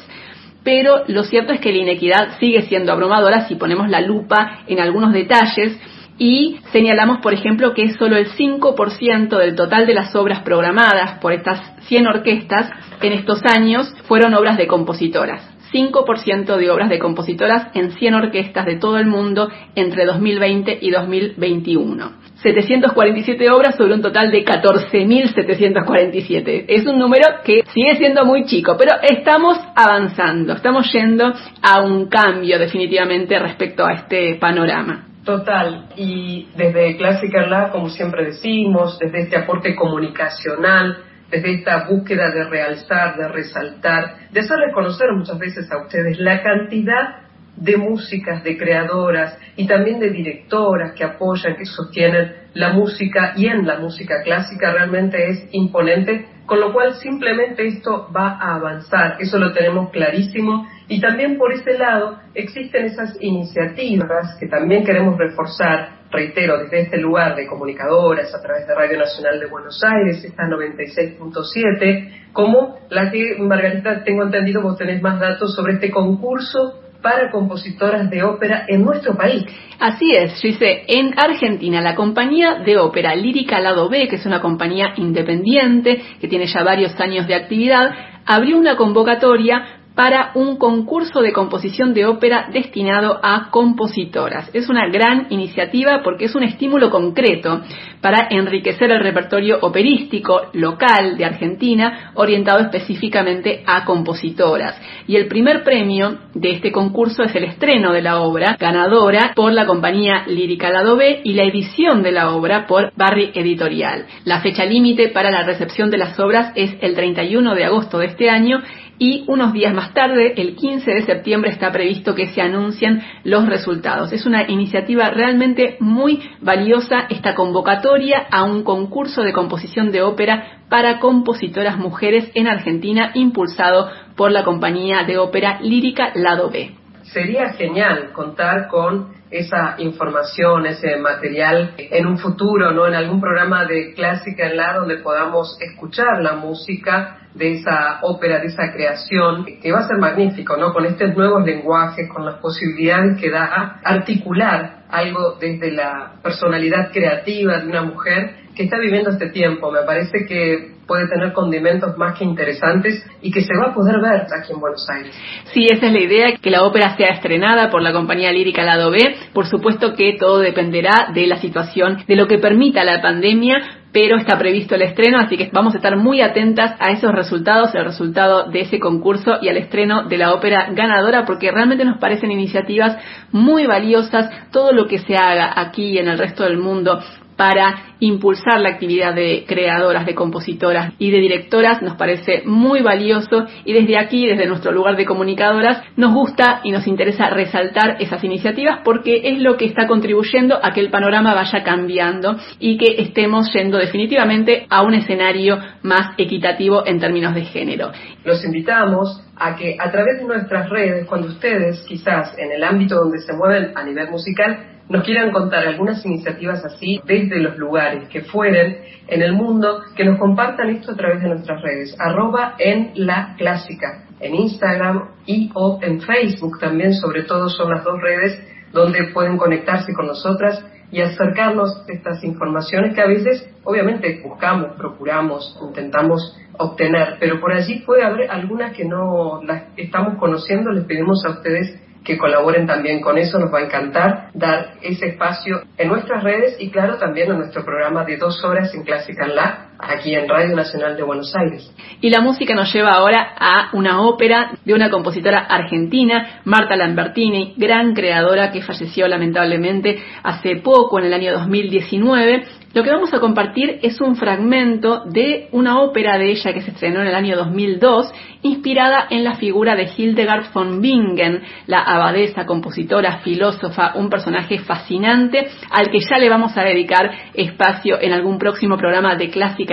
[SPEAKER 1] pero lo cierto es que la inequidad sigue siendo abrumadora si ponemos la lupa en algunos detalles y señalamos, por ejemplo, que solo el 5% del total de las obras programadas por estas 100 orquestas en estos años fueron obras de compositoras. 5% de obras de compositoras en 100 orquestas de todo el mundo entre 2020 y 2021. 747 obras sobre un total de 14.747. Es un número que sigue siendo muy chico, pero estamos avanzando, estamos yendo a un cambio definitivamente respecto a este panorama.
[SPEAKER 2] Total, y desde Classical Lab, como siempre decimos, desde este aporte comunicacional, desde esta búsqueda de realzar, de resaltar, de hacerles conocer muchas veces a ustedes la cantidad de músicas, de creadoras y también de directoras que apoyan, que sostienen la música y en la música clásica realmente es imponente, con lo cual simplemente esto va a avanzar, eso lo tenemos clarísimo. Y también por ese lado existen esas iniciativas que también queremos reforzar, reitero, desde este lugar de comunicadoras a través de Radio Nacional de Buenos Aires, esta 96.7, como la que, Margarita, tengo entendido, vos tenés más datos sobre este concurso para compositoras de ópera en nuestro país.
[SPEAKER 1] Así es, dice, en Argentina la compañía de ópera Lírica Lado B, que es una compañía independiente que tiene ya varios años de actividad, abrió una convocatoria para un concurso de composición de ópera destinado a compositoras. Es una gran iniciativa porque es un estímulo concreto para enriquecer el repertorio operístico local de Argentina orientado específicamente a compositoras. Y el primer premio de este concurso es el estreno de la obra, ganadora por la compañía Lírica Lado B y la edición de la obra por Barry Editorial. La fecha límite para la recepción de las obras es el 31 de agosto de este año y unos días más tarde, el 15 de septiembre, está previsto que se anuncien los resultados. Es una iniciativa realmente muy valiosa esta convocatoria a un concurso de composición de ópera para compositoras mujeres en Argentina impulsado por la compañía de ópera lírica Lado B.
[SPEAKER 2] Sería genial contar con esa información, ese material en un futuro, ¿no? En algún programa de clásica en la donde podamos escuchar la música de esa ópera, de esa creación, que va a ser magnífico, ¿no? Con estos nuevos lenguajes, con las posibilidades que da articular algo desde la personalidad creativa de una mujer que está viviendo este tiempo. Me parece que puede tener condimentos más que interesantes y que se va a poder ver aquí en Buenos Aires.
[SPEAKER 1] Sí, esa es la idea, que la ópera sea estrenada por la compañía lírica Lado B. Por supuesto que todo dependerá de la situación, de lo que permita la pandemia, pero está previsto el estreno, así que vamos a estar muy atentas a esos resultados, el resultado de ese concurso y al estreno de la ópera ganadora, porque realmente nos parecen iniciativas muy valiosas, todo lo que se haga aquí y en el resto del mundo para impulsar la actividad de creadoras, de compositoras y de directoras nos parece muy valioso y desde aquí, desde nuestro lugar de comunicadoras, nos gusta y nos interesa resaltar esas iniciativas porque es lo que está contribuyendo a que el panorama vaya cambiando y que estemos yendo definitivamente a un escenario más equitativo en términos de género.
[SPEAKER 2] Los invitamos a que a través de nuestras redes, cuando ustedes quizás en el ámbito donde se mueven a nivel musical, nos quieran contar algunas iniciativas así desde los lugares que fueren en el mundo, que nos compartan esto a través de nuestras redes, arroba en la clásica, en Instagram y o en Facebook también, sobre todo son las dos redes donde pueden conectarse con nosotras y acercarnos estas informaciones que a veces obviamente buscamos, procuramos, intentamos obtener, pero por allí puede haber algunas que no las estamos conociendo, les pedimos a ustedes que colaboren también con eso. Nos va a encantar dar ese espacio en nuestras redes y claro también en nuestro programa de dos horas en Clásica en La, aquí en Radio Nacional de Buenos Aires.
[SPEAKER 1] Y la música nos lleva ahora a una ópera de una compositora argentina, Marta Lambertini, gran creadora que falleció lamentablemente hace poco, en el año 2019 lo que vamos a compartir es un fragmento de una ópera de ella que se estrenó en el año 2002, inspirada en la figura de Hildegard von Bingen, la abadesa, compositora, filósofa, un personaje fascinante al que ya le vamos a dedicar espacio en algún próximo programa de Clásica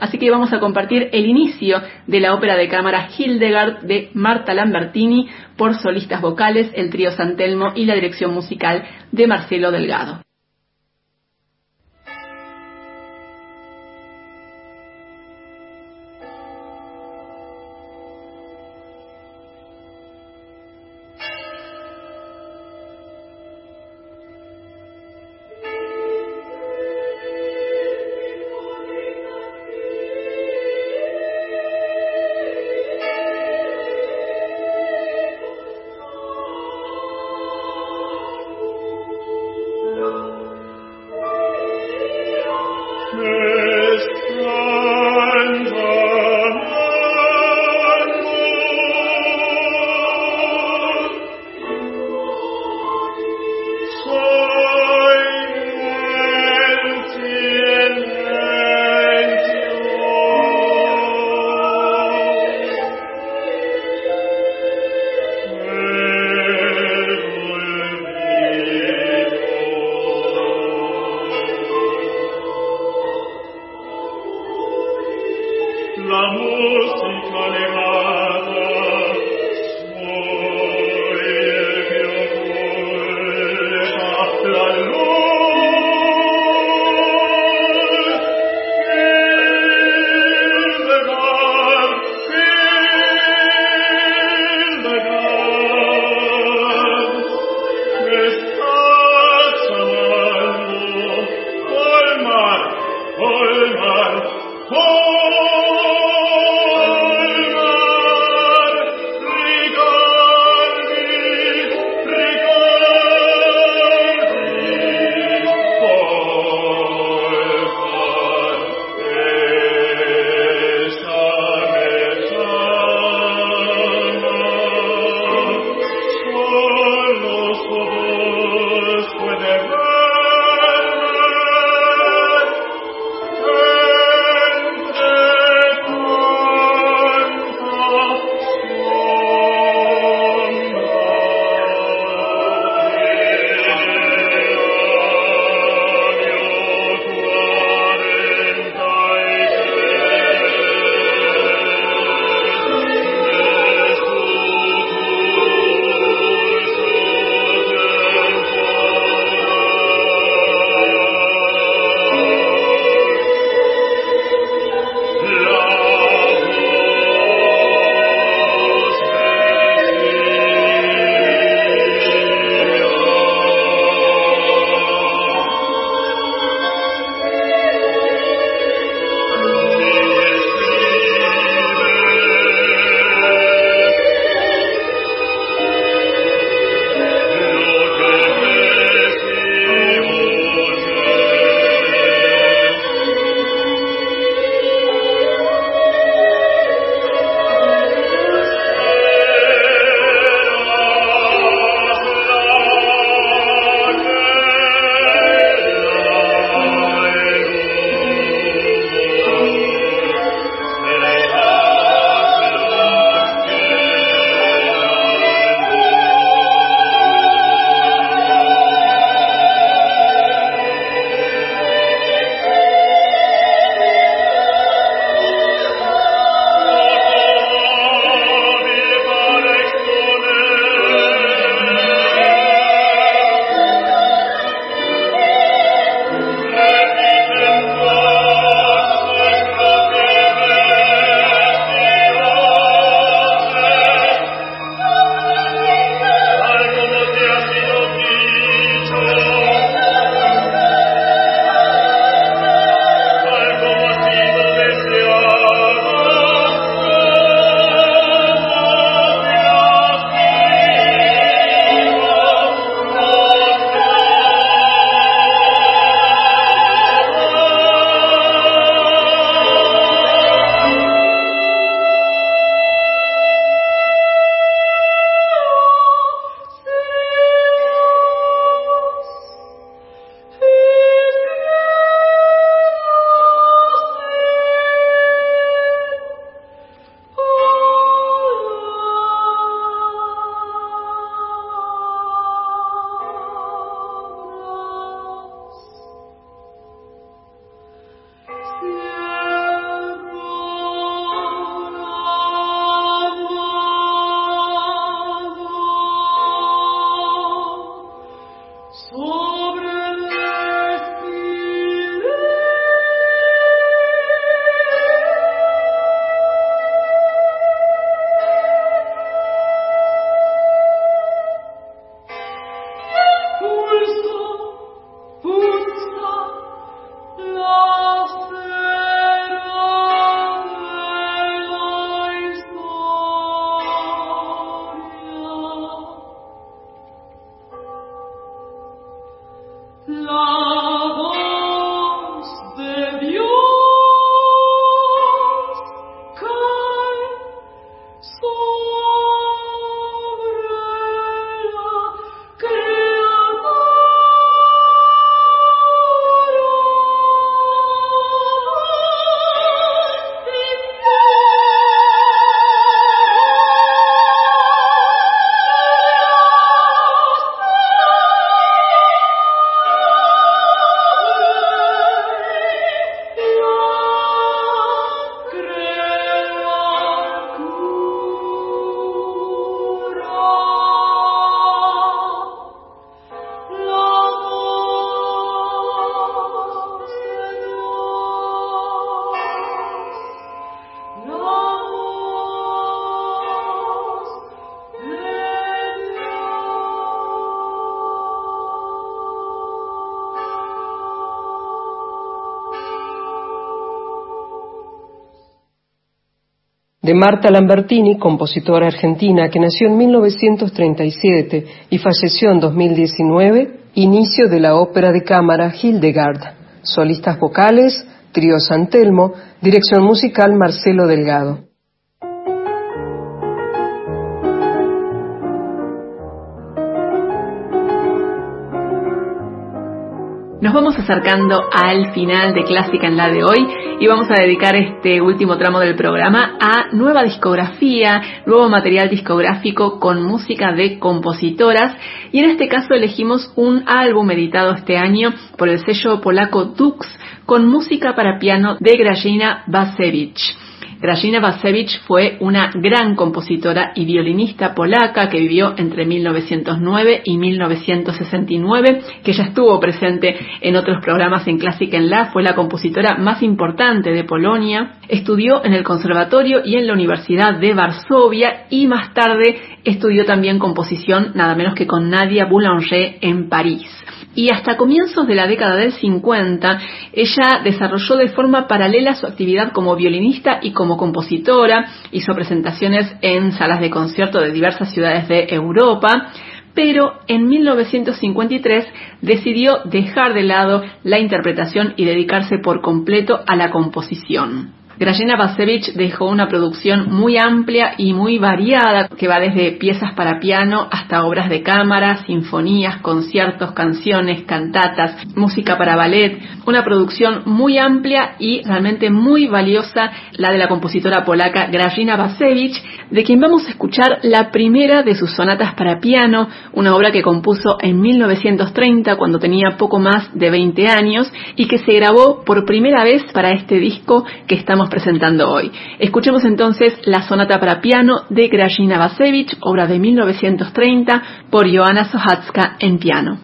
[SPEAKER 1] Así que vamos a compartir el inicio de la ópera de cámara Hildegard de Marta Lambertini por solistas vocales, el trío Santelmo y la dirección musical de Marcelo Delgado.
[SPEAKER 2] De Marta Lambertini, compositora argentina que nació en 1937 y falleció en 2019, inicio de la ópera de cámara Hildegard, solistas vocales, trío San Telmo, dirección musical Marcelo Delgado.
[SPEAKER 1] Nos vamos acercando al final de Clásica en la de hoy y vamos a dedicar este último tramo del programa a nueva discografía, nuevo material discográfico con música de compositoras y en este caso elegimos un álbum editado este año por el sello polaco Dux con música para piano de Grażyna Basevich. Grażyna Basevich fue una gran compositora y violinista polaca que vivió entre 1909 y 1969, que ya estuvo presente en otros programas en Clásica en La, fue la compositora más importante de Polonia, estudió en el conservatorio y en la Universidad de Varsovia y más tarde estudió también composición nada menos que con Nadia Boulanger en París y hasta comienzos de la década del 50 ella desarrolló de forma paralela su actividad como violinista y como compositora, hizo presentaciones en salas de concierto de diversas ciudades de Europa, pero en 1953 decidió dejar de lado la interpretación y dedicarse por completo a la composición. Grażyna Basevich dejó una producción muy amplia y muy variada que va desde piezas para piano hasta obras de cámara, sinfonías, conciertos, canciones, cantatas, música para ballet, una producción muy amplia y realmente muy valiosa la de la compositora polaca Grażyna Basevich, de quien vamos a escuchar la primera de sus sonatas para piano, una obra que compuso en 1930 cuando tenía poco más de 20 años y que se grabó por primera vez para este disco que estamos presentando hoy. Escuchemos entonces la sonata para piano de Grażyna Basevich, obra de 1930 por Joanna Sohatska en piano.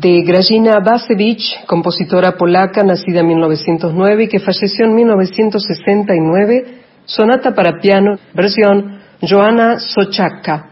[SPEAKER 5] De Grażyna Basevich, compositora polaca nacida en 1909 y que falleció en 1969, sonata para piano, versión Joanna Sochaka.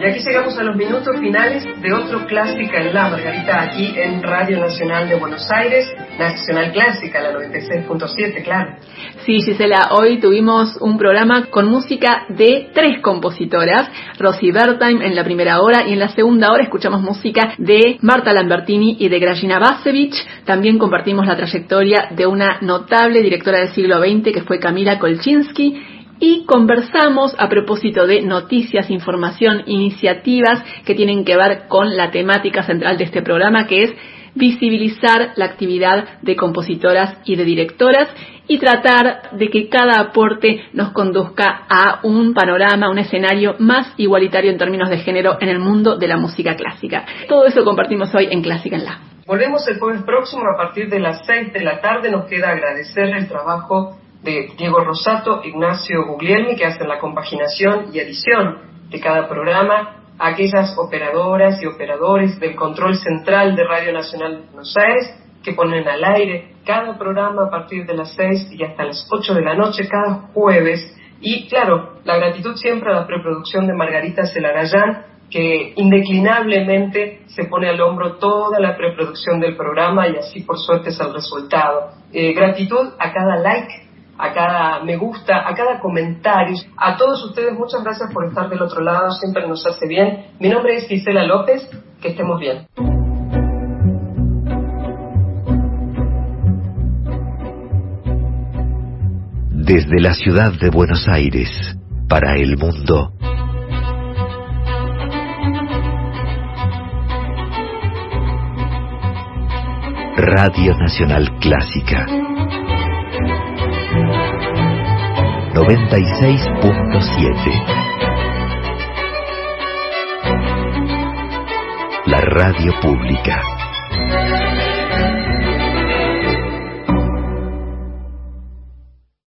[SPEAKER 2] Y aquí llegamos a los minutos finales de otro Clásica en la Margarita, aquí en Radio Nacional de Buenos Aires, Nacional Clásica, la 96.7, claro.
[SPEAKER 1] Sí, Gisela, hoy tuvimos un programa con música de tres compositoras, Rosy Bertheim en la primera hora y en la segunda hora escuchamos música de Marta Lambertini y de Grażyna Basevich. También compartimos la trayectoria de una notable directora del siglo XX que fue Camila Kolchinsky y conversamos a propósito de noticias, información, iniciativas que tienen que ver con la temática central de este programa, que es visibilizar la actividad de compositoras y de directoras y tratar de que cada aporte nos conduzca a un panorama, un escenario más igualitario en términos de género en el mundo de la música clásica. Todo eso compartimos hoy en Clásica en La.
[SPEAKER 2] Volvemos el jueves próximo a partir de las 6 de la tarde. Nos queda agradecer el trabajo de Diego Rosato, Ignacio Guglielmi, que hacen la compaginación y edición de cada programa, a aquellas operadoras y operadores del control central de Radio Nacional de Buenos Aires, que ponen al aire cada programa a partir de las 6 y hasta las 8 de la noche cada jueves. Y claro, la gratitud siempre a la preproducción de Margarita Celarayán, que indeclinablemente se pone al hombro toda la preproducción del programa y así por suerte es el resultado. Eh, gratitud a cada like a cada me gusta, a cada comentario. A todos ustedes, muchas gracias por estar del otro lado, siempre nos hace bien. Mi nombre es Gisela López, que estemos bien.
[SPEAKER 3] Desde la ciudad de Buenos Aires, para el mundo. Radio Nacional Clásica 96.7 La radio pública.